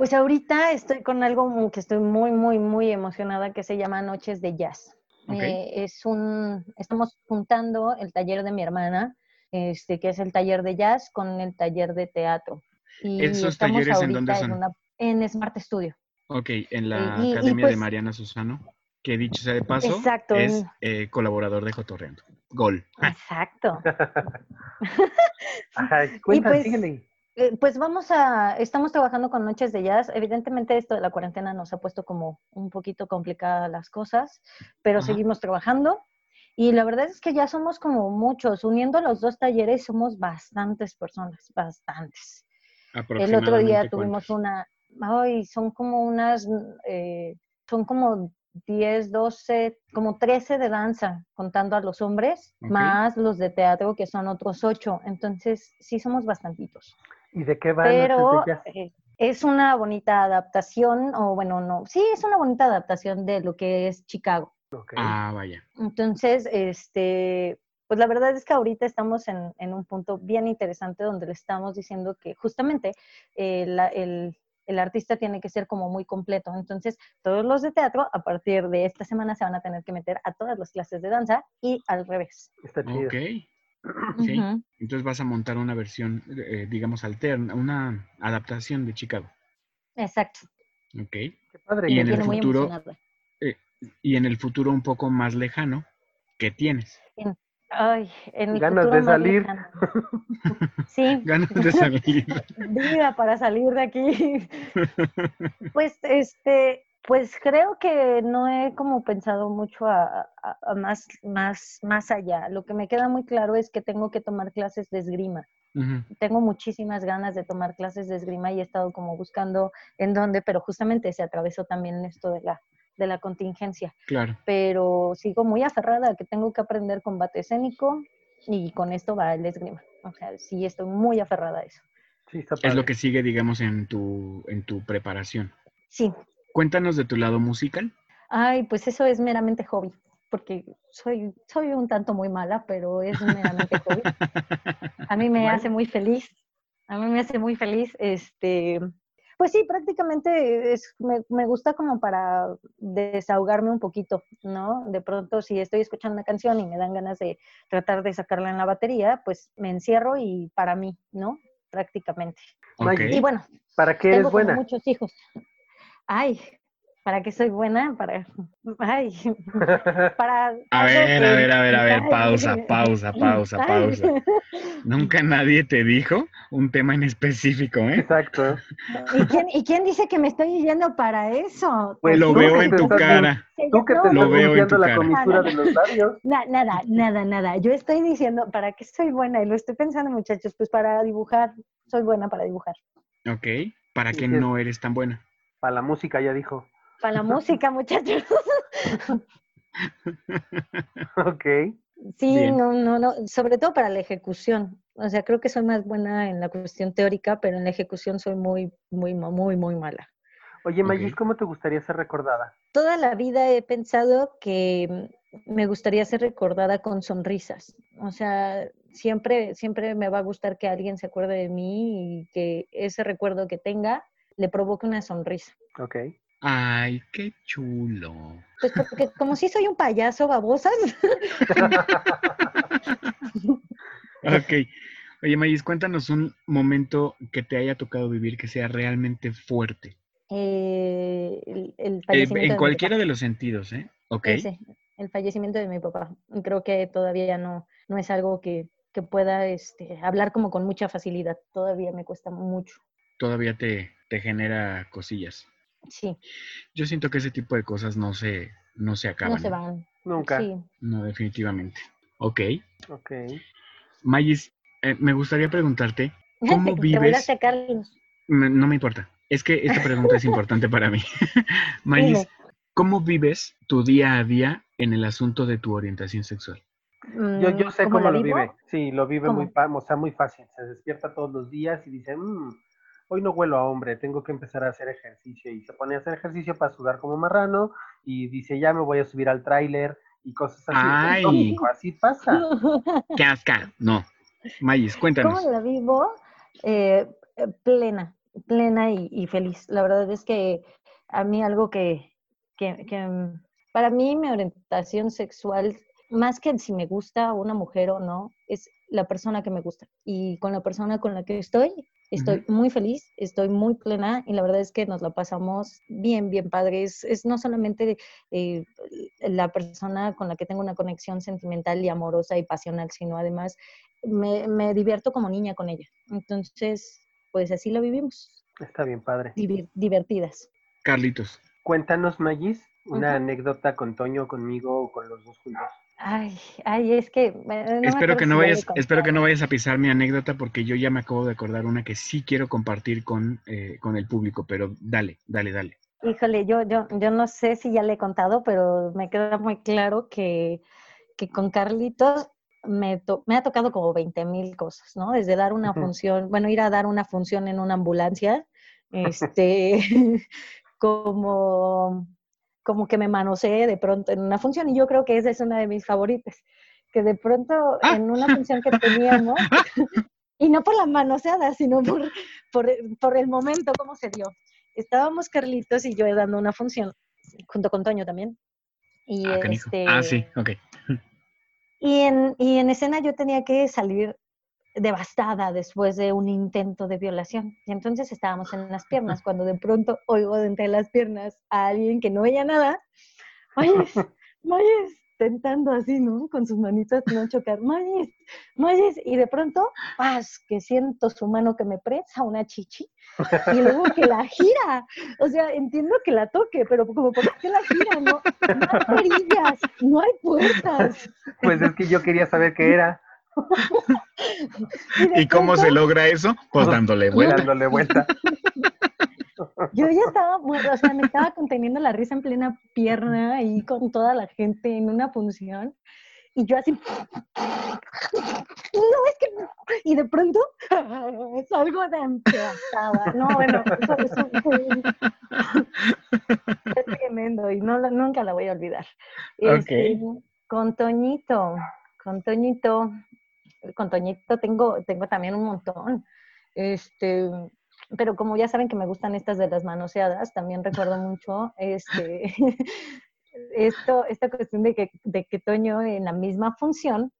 Pues ahorita estoy con algo que estoy muy, muy, muy emocionada que se llama Noches de Jazz. Eh, es un, estamos juntando el taller de mi hermana, este, que es el taller de jazz, con el taller de teatro. Y ¿Esos estamos talleres en dónde son? una- en Smart Studio. Ok, en la Y- y Academia de pues- Mariana Susano, que dicho sea de paso, Exacto, es en- eh, colaborador de Jotorreando. Gol. Exacto. Ajá, cuéntanos, pues. Eh, Pues vamos a, estamos trabajando con Noches de Jazz. Evidentemente esto de la cuarentena nos ha puesto como un poquito complicadas las cosas, pero Ajá. seguimos trabajando. Y la verdad es que ya somos como muchos. Uniendo los dos talleres somos bastantes personas, bastantes. El otro día tuvimos ¿cuántos? una, ay, son como unas, eh, son como 10, 12, como 13 de danza, contando a los hombres, Ok. más los de teatro, que son otros 8. Entonces, sí somos bastantitos. ¿Y de qué va Pero eh, es una bonita adaptación, o bueno, no, sí, es una bonita adaptación de lo que es Chicago. Ah, vaya. Entonces, este, pues la verdad es que ahorita estamos en, en un punto bien interesante donde le estamos diciendo que justamente eh, la- el, el artista tiene que ser como muy completo. Entonces, todos los de teatro, a partir de esta semana, se van a tener que meter a todas las clases de danza y al revés. Está chido. Ok. Sí. Entonces vas a montar una versión, eh, digamos, alterna, una adaptación de Chicago. Exacto. Ok. Qué padre. Y en el futuro- emocionada. Y en el futuro un poco más lejano, ¿qué tienes? Ay, en el Ganas de salir. lejano. Sí, Ganas de salir. vida para salir de aquí. Pues, este, pues creo que no he como pensado mucho a, a- a más, más, más allá. Lo que me queda muy claro es que tengo que tomar clases de esgrima. Tengo muchísimas ganas de tomar clases de esgrima y he estado como buscando en dónde, pero justamente se atravesó también esto de la, de la contingencia. Claro. Pero sigo muy aferrada a que tengo que aprender combate escénico y con esto va el esgrima. O sea, sí estoy muy aferrada a eso. Sí, está Es lo que sigue, digamos, en tu, en tu preparación. Sí, Cuéntanos de tu lado musical. Ay, pues eso es meramente hobby, porque soy, soy un tanto muy mala, pero es meramente hobby. A mí me Vale. hace muy feliz, a mí me hace muy feliz, este, pues sí, prácticamente es, me, me gusta como para desahogarme un poquito, ¿no? De pronto si estoy escuchando una canción y me dan ganas de tratar de sacarla en la batería, pues me encierro y para mí, ¿no? Prácticamente. Ok. Maggie. Y bueno, ¿Para qué tengo eres buena? muchos hijos. Ay, ¿para qué soy buena? Para, ay, para... A ver, a que- ver, a ver, a ver, pausa, pausa, pausa, pausa. Nunca nadie te dijo un tema en específico, ¿eh? Exacto. ¿Y quién, ¿Y quién dice que me estoy yendo para eso? Pues Lo veo en tu cara. Tú que te Lo veo en tu la cara. comisura de los labios. Na- nada, nada, nada. Yo estoy diciendo, ¿para qué soy buena? Y lo estoy pensando, muchachos, pues para dibujar. Soy buena para dibujar. Ok. ¿Para qué no eres tan buena? Para la música, ya dijo. Para la música, muchachos. Ok. Sí, Bien. no, no, no, sobre todo para la ejecución. O sea, creo que soy más buena en la cuestión teórica, pero en la ejecución soy muy, muy, muy, muy mala. Oye, Magis, Ok. ¿cómo te gustaría ser recordada? Toda la vida he pensado que me gustaría ser recordada con sonrisas. O sea, siempre, siempre me va a gustar que alguien se acuerde de mí y que ese recuerdo que tenga le provoque una sonrisa. Ok. Ay, qué chulo. Pues porque como si soy un payaso babosas, Ok. Oye, Mayis, cuéntanos un momento que te haya tocado vivir que sea realmente fuerte. eh, el, el Eh, fallecimiento de en mi cualquiera papá. de los sentidos, ¿eh? Ok. Ese, el fallecimiento de mi papá. Creo que todavía no, no es algo que, que pueda este, hablar como con mucha facilidad. Todavía me cuesta mucho. Todavía te, te genera cosillas. Sí, Yo siento que ese tipo de cosas no se, no se acaban. no se van. Nunca. Sí. No, definitivamente. Ok. Ok. Mayis, eh, me gustaría preguntarte, ¿Cómo Te- vives? Carlos. me- no me importa, es que esta pregunta es importante para mí. Mayis, Dime. ¿cómo vives tu día a día en el asunto de tu orientación sexual? Yo, yo Mm, sé cómo lo vivo? vive. Sí, lo vive muy, ¿Cómo? pa- o sea, muy fácil. Se despierta todos los días y dice, "Mm, hoy no huelo a hombre, tengo que empezar a hacer ejercicio. Y se pone a hacer ejercicio para sudar como marrano y dice, ya me voy a subir al tráiler y cosas así. Ay. Así pasa. ¿Qué asca? No. Mayis, cuéntanos. ¿Cómo la vivo? Eh, eh, plena, plena y, y feliz. La verdad es que a mí algo que, que, que, para mí mi orientación sexual, más que si me gusta una mujer o no, es la persona que me gusta. Y con la persona con la que estoy, estoy muy feliz, estoy muy plena y la verdad es que nos la pasamos bien, bien padre. Es, es no solamente eh, la persona con la que tengo una conexión sentimental y amorosa y pasional, sino además me, me divierto como niña con ella. Entonces, pues así lo vivimos, Está bien, padre. divir- divertidas. Carlitos. Cuéntanos, Magis, una anécdota con Toño, conmigo o con los dos juntos. Ay, ay, es que... no espero que no vayas, espero que no vayas a pisar mi anécdota porque yo ya me acabo de acordar una que sí quiero compartir con, eh, con el público, pero dale, dale, dale. Híjole, yo, yo, yo no sé si ya le he contado, pero me queda muy claro que, que con Carlitos me, to- me ha tocado como 20 mil cosas, ¿no? Desde dar una función, bueno, ir a dar una función en una ambulancia este, como, como que me manoseé de pronto en una función y yo creo que esa es una de mis favoritas, que de pronto Ah. en una función que teníamos, y no por la manoseada, sino por, por, por el momento, cómo se dio. Estábamos Carlitos y yo dando una función, junto con Toño también. Y Ah, canijo. este, Ah, sí, ok. y en, y en escena yo tenía que salir devastada después de un intento de violación. Y entonces estábamos en las piernas, cuando de pronto oigo de entre las piernas a alguien que no veía nada. Mayes, Mayes, tentando así, ¿no? Con sus manitas no chocar. Mayes, Mayes. Y de pronto, paz, que siento su mano que me presa una chichi. Y luego que la gira. O sea, entiendo que la toque, pero como, ¿por qué la gira? No, no hay perillas, no hay puertas. Pues es que yo quería saber qué era, ¿Y cómo se logra eso? Pues dándole vuelta. dándole vuelta. Yo ya estaba, o sea, me estaba conteniendo la risa en plena pierna ahí con toda la gente en una función. Y yo así, no, es que, no". y de pronto salgo de empeazada. No, bueno, eso, eso es tremendo y no, nunca la voy a olvidar. Este, con Toñito, con Toñito, con Toñito tengo, tengo también un montón. Este, pero como ya saben que me gustan estas de las manoseadas, también recuerdo mucho este, esto, esta cuestión de que, de que Toño en la misma función,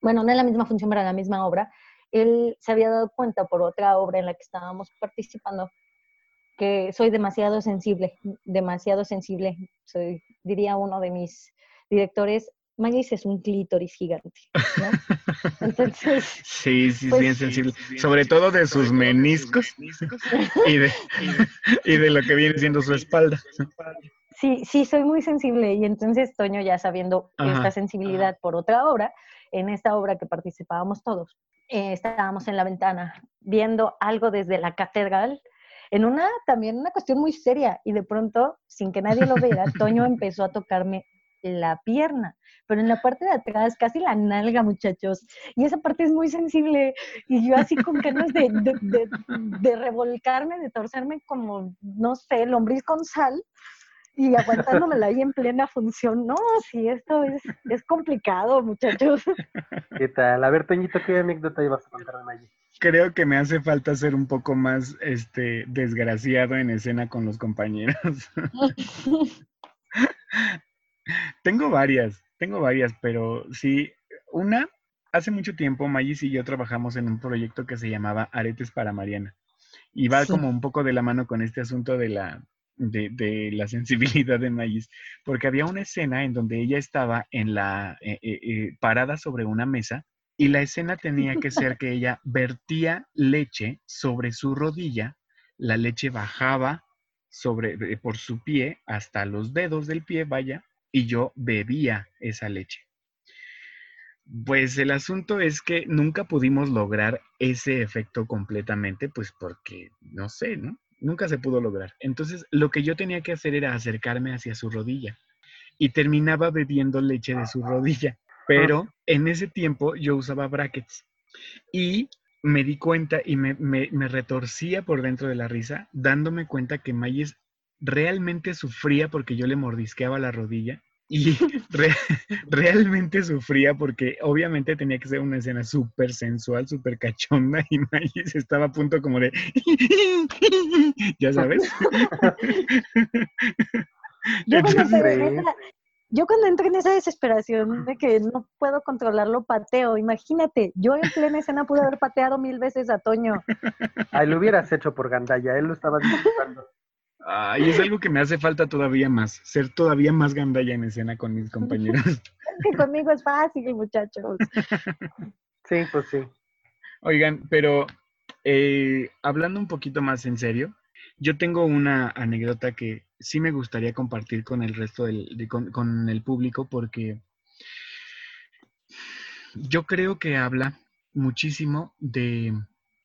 bueno, no en la misma función, pero en la misma obra, él se había dado cuenta por otra obra en la que estábamos participando que soy demasiado sensible, demasiado sensible. Soy, diría uno de mis directores, Magis es un clítoris gigante, ¿no? Entonces, Sí, sí, Pues- bien sensible. Sobre todo de sus meniscos y de, y de lo que viene siendo su espalda. Sí, sí, soy muy sensible y entonces Toño ya sabiendo Ajá, esta sensibilidad por otra obra, en esta obra que participábamos todos, eh, estábamos en la ventana viendo algo desde la catedral, en una también una cuestión muy seria y de pronto, sin que nadie lo viera, Toño empezó a tocarme la pierna, pero en la parte de atrás, casi la nalga, muchachos, y esa parte es muy sensible y yo así con ganas de, de, de, de revolcarme, de torcerme como, no sé, lombriz con sal y aguantándomela ahí en plena función. No, sí, esto es, es complicado, muchachos. ¿Qué tal? A ver, Toñito, ¿qué anécdota ibas a contar de Maggi? Creo que me hace falta ser un poco más este, desgraciado en escena con los compañeros. tengo varias, tengo varias, pero sí, una, hace mucho tiempo Mayis y yo trabajamos en un proyecto que se llamaba Aretes para Mariana. Y va Sí. como un poco de la mano con este asunto de la, de, de la sensibilidad de Mayis, porque había una escena en donde ella estaba en la, eh, eh, eh, parada sobre una mesa y la escena tenía que ser que ella vertía leche sobre su rodilla, la leche bajaba sobre, eh, por su pie hasta los dedos del pie, vaya, y yo bebía esa leche. Pues el asunto es que nunca pudimos lograr ese efecto completamente, pues porque, no sé, ¿no? Nunca se pudo lograr. Entonces, lo que yo tenía que hacer era acercarme hacia su rodilla y terminaba bebiendo leche de su rodilla. Pero en ese tiempo yo usaba brackets y me di cuenta y me, me- me retorcía por dentro de la risa, dándome cuenta que Mayes realmente sufría porque yo le mordisqueaba la rodilla y re- realmente sufría porque obviamente tenía que ser una escena súper sensual, súper cachonda y Mayes estaba a punto como de... ya sabes. Yo cuando, entré en esa, yo cuando entré en esa desesperación de que no puedo controlarlo, pateo. Imagínate, yo en plena escena pude haber pateado mil veces a Toño. Ay, lo hubieras hecho por Gandaya, él lo estaba disfrutando. Ay, es algo que me hace falta todavía más, ser todavía más gandalla en escena con mis compañeros. Es que conmigo es fácil, muchachos. Sí, pues sí. Oigan, pero eh, hablando un poquito más en serio, yo tengo una anécdota que sí me gustaría compartir con el resto del, de- con, con el público porque yo creo que habla muchísimo de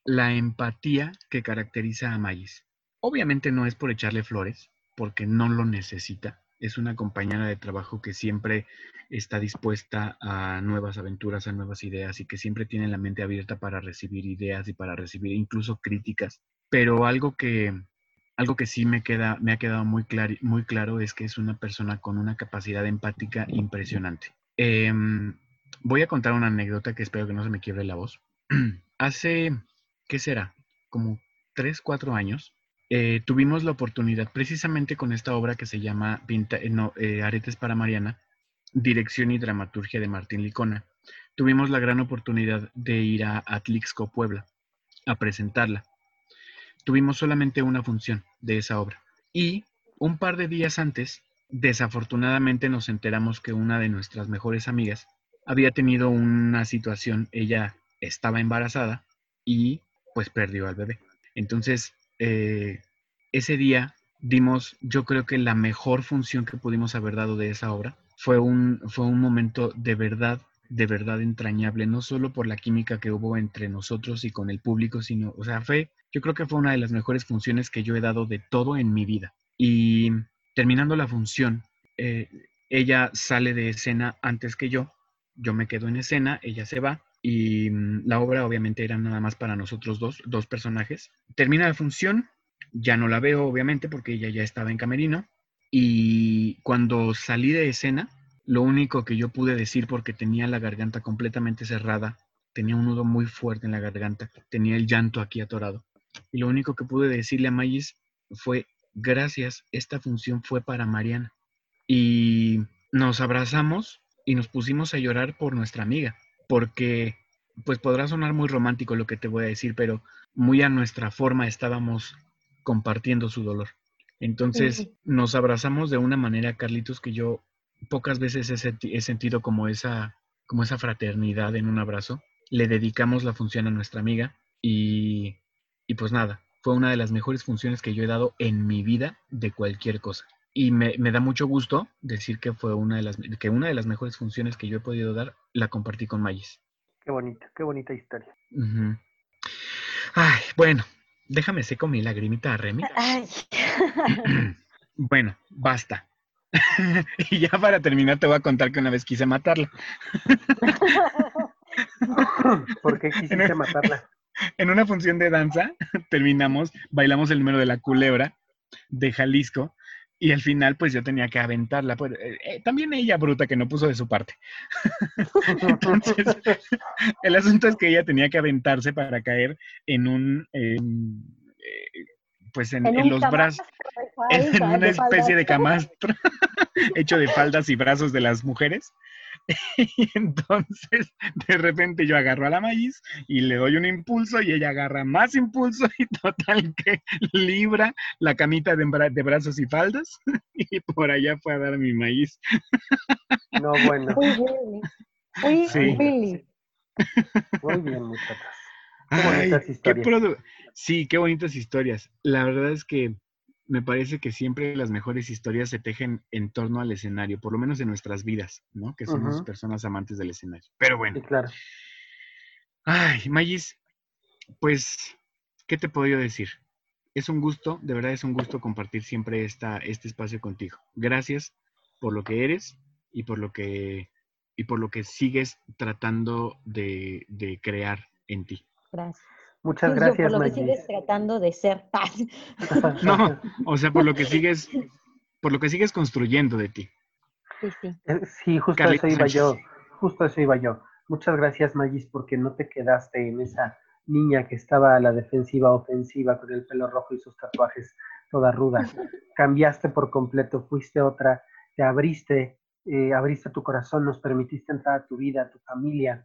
la empatía que caracteriza a Mayis. Obviamente no es por echarle flores, porque no lo necesita. Es una compañera de trabajo que siempre está dispuesta a nuevas aventuras, a nuevas ideas y que siempre tiene la mente abierta para recibir ideas y para recibir incluso críticas. Pero algo que, algo que sí me, queda, me ha quedado muy, muy claro es que es una persona con una capacidad empática impresionante. Em, voy a contar una anécdota que espero que no se me quiebre la voz. Hace, ¿qué será? Como tres, cuatro años, eh, tuvimos la oportunidad, precisamente con esta obra que se llama Pinta, eh, eh, Aretes para Mariana, dirección y dramaturgia de Martín Licona, tuvimos la gran oportunidad de ir a Atlixco, Puebla, a presentarla. Tuvimos solamente una función de esa obra. Y un par de días antes, desafortunadamente nos enteramos que una de nuestras mejores amigas había tenido una situación, ella estaba embarazada y pues perdió al bebé. Entonces, eh, ese día dimos, yo creo que la mejor función que pudimos haber dado de esa obra. Fue un, fue un momento de verdad, de verdad entrañable, no solo por la química que hubo entre nosotros y con el público, sino, o sea, fue, yo creo que fue una de las mejores funciones que yo he dado de todo en mi vida. Y terminando la función, eh, ella sale de escena antes que yo, yo me quedo en escena, ella se va y mm, la obra obviamente era nada más para nosotros dos, dos personajes. Termina la función, ya no la veo obviamente porque ella ya estaba en camerino y cuando salí de escena, lo único que yo pude decir porque tenía la garganta completamente cerrada, tenía un nudo muy fuerte en la garganta, tenía el llanto aquí atorado. Y lo único que pude decirle a Mayis fue, gracias, esta función fue para Mariana. Y nos abrazamos y nos pusimos a llorar por nuestra amiga porque pues podrá sonar muy romántico lo que te voy a decir, pero muy a nuestra forma estábamos compartiendo su dolor. Entonces nos abrazamos de una manera, Carlitos, que yo pocas veces he, sentido como esa, como esa fraternidad en un abrazo. Le dedicamos la función a nuestra amiga y, y pues nada, fue una de las mejores funciones que yo he dado en mi vida de cualquier cosa. Y me, da mucho gusto decir que fue una de las que una de las mejores funciones que yo he podido dar la compartí con Mayis. Qué bonita, qué bonita historia. Ay, bueno, déjame seco mi lagrimita Remy. bueno, basta. y ya para terminar te voy a contar que una vez quise matarla. ¿Por qué quisiste matarla? En una función de danza terminamos, bailamos el número de la culebra de Jalisco y al final, pues yo tenía que aventarla. Pues, eh, eh, también ella, bruta, que no puso de su parte. Entonces, el asunto es que ella tenía que aventarse para caer en un. Eh, pues en, los brazos. En una especie de camastro hecho de faldas y brazos de las mujeres. Y entonces, de repente yo agarro a la maíz y le doy un impulso y ella agarra más impulso y total que libra la camita de, brazos y faldas y por allá fue a dar mi maíz. No, bueno. Muy bien. Muy, sí. Muy bien, muchachos. Qué bonitas historias. sí, qué bonitas historias. La verdad es que me parece que siempre las mejores historias se tejen en torno al escenario, por lo menos en nuestras vidas, ¿no? Que somos personas amantes del escenario. Pero bueno. Sí, claro. Ay, Mayis, pues, ¿qué te puedo decir? Es un gusto, de verdad es un gusto compartir siempre esta, este espacio contigo. Gracias por lo que eres y por lo que, y por lo que sigues tratando de, de crear en ti. Gracias. Muchas gracias, Por lo que sigues tratando de ser paz. no, o sea, por lo que sigues, por lo que sigues construyendo de ti. Sí, sí. Eh, sí, justo eso iba yo. Justo eso iba yo. Muchas gracias, Magis, porque no te quedaste en esa niña que estaba a la defensiva ofensiva con el pelo rojo y sus tatuajes toda ruda. Cambiaste por completo, fuiste otra, te abriste, eh, abriste tu corazón, nos permitiste entrar a tu vida, a tu familia,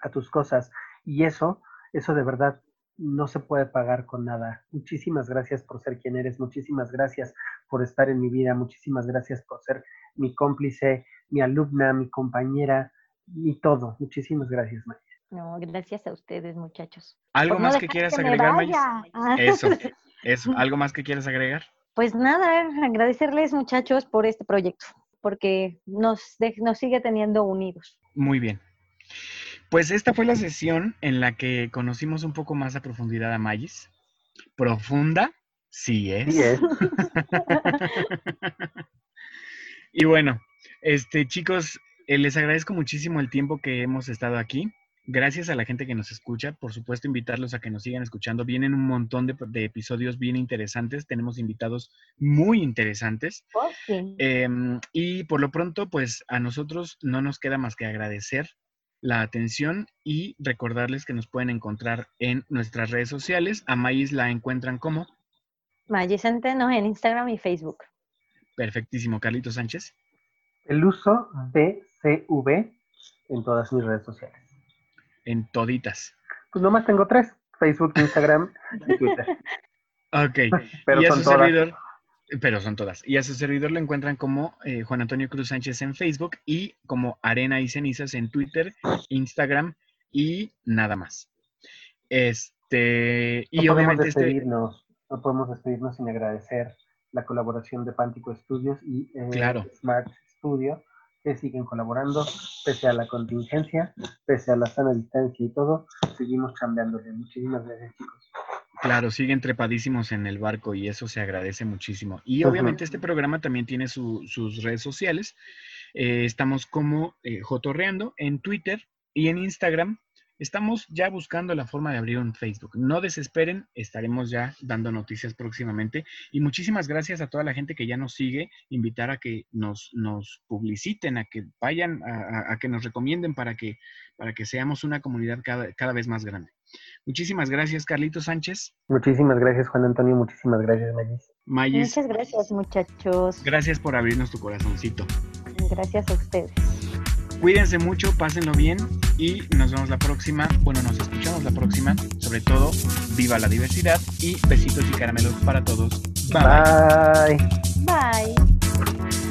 a tus cosas. Y eso eso de verdad no se puede pagar con nada. Muchísimas gracias por ser quien eres, muchísimas gracias por estar en mi vida, muchísimas gracias por ser mi cómplice, mi alumna, mi compañera, y todo. Muchísimas gracias, Maya. No, gracias a ustedes, muchachos. ¿Algo más que quieras agregar, Maya? Eso, eso. ¿Algo más que quieras agregar? Pues nada, agradecerles, muchachos, por este proyecto, porque nos, nos sigue teniendo unidos. Muy bien. Pues esta fue la sesión en la que conocimos un poco más a profundidad a Magis. Profunda, sí es. Sí es. y bueno, este chicos, eh, les agradezco muchísimo el tiempo que hemos estado aquí. Gracias a la gente que nos escucha. Por supuesto, invitarlos a que nos sigan escuchando. Vienen un montón de, de episodios bien interesantes. Tenemos invitados muy interesantes. Em, y por lo pronto, pues a nosotros no nos queda más que agradecer la atención y recordarles que nos pueden encontrar en nuestras redes sociales. A Maíz la encuentran como Maggi Centeno en Instagram y Facebook. perfectísimo Carlito Sánchez. El uso de CV en todas mis redes sociales. En toditas. Pues nomás tengo tres, Facebook, Instagram y Twitter. Ok. Pero y a son su todas. servidor, pero son todas. Y a su servidor lo encuentran como eh, Juan Antonio Cruz Sánchez en Facebook y como Arena y Cenizas en Twitter, Instagram y nada más. Este, y no podemos obviamente este, despedirnos, no podemos despedirnos sin agradecer la colaboración de Pántico Studios y eh, Claro. Smart Studio, que siguen colaborando pese a la contingencia, pese a la sana distancia y todo, seguimos chambeándole. Muchísimas gracias, chicos. Claro, siguen trepadísimos en el barco y eso se agradece muchísimo. Y obviamente este programa también tiene su- sus redes sociales. Eh, estamos como eh, Jotorreando en Twitter y en Instagram. Estamos ya buscando la forma de abrir un Facebook. No desesperen, estaremos ya dando noticias próximamente. Y muchísimas gracias a toda la gente que ya nos sigue. Invitar a que nos, nos publiciten, a que vayan, a, a- a que nos recomienden para que, para que seamos una comunidad cada, cada vez más grande. Muchísimas gracias, Carlito Sánchez. Muchísimas gracias, Juan Antonio. Muchísimas gracias, Magis. Mayis, Muchas gracias, muchachos. gracias por abrirnos tu corazoncito. Gracias a ustedes. Cuídense mucho, pásenlo bien y nos vemos la próxima. Bueno, nos escuchamos la próxima. Sobre todo, viva la diversidad y besitos y caramelos para todos. Bye. Bye. Bye.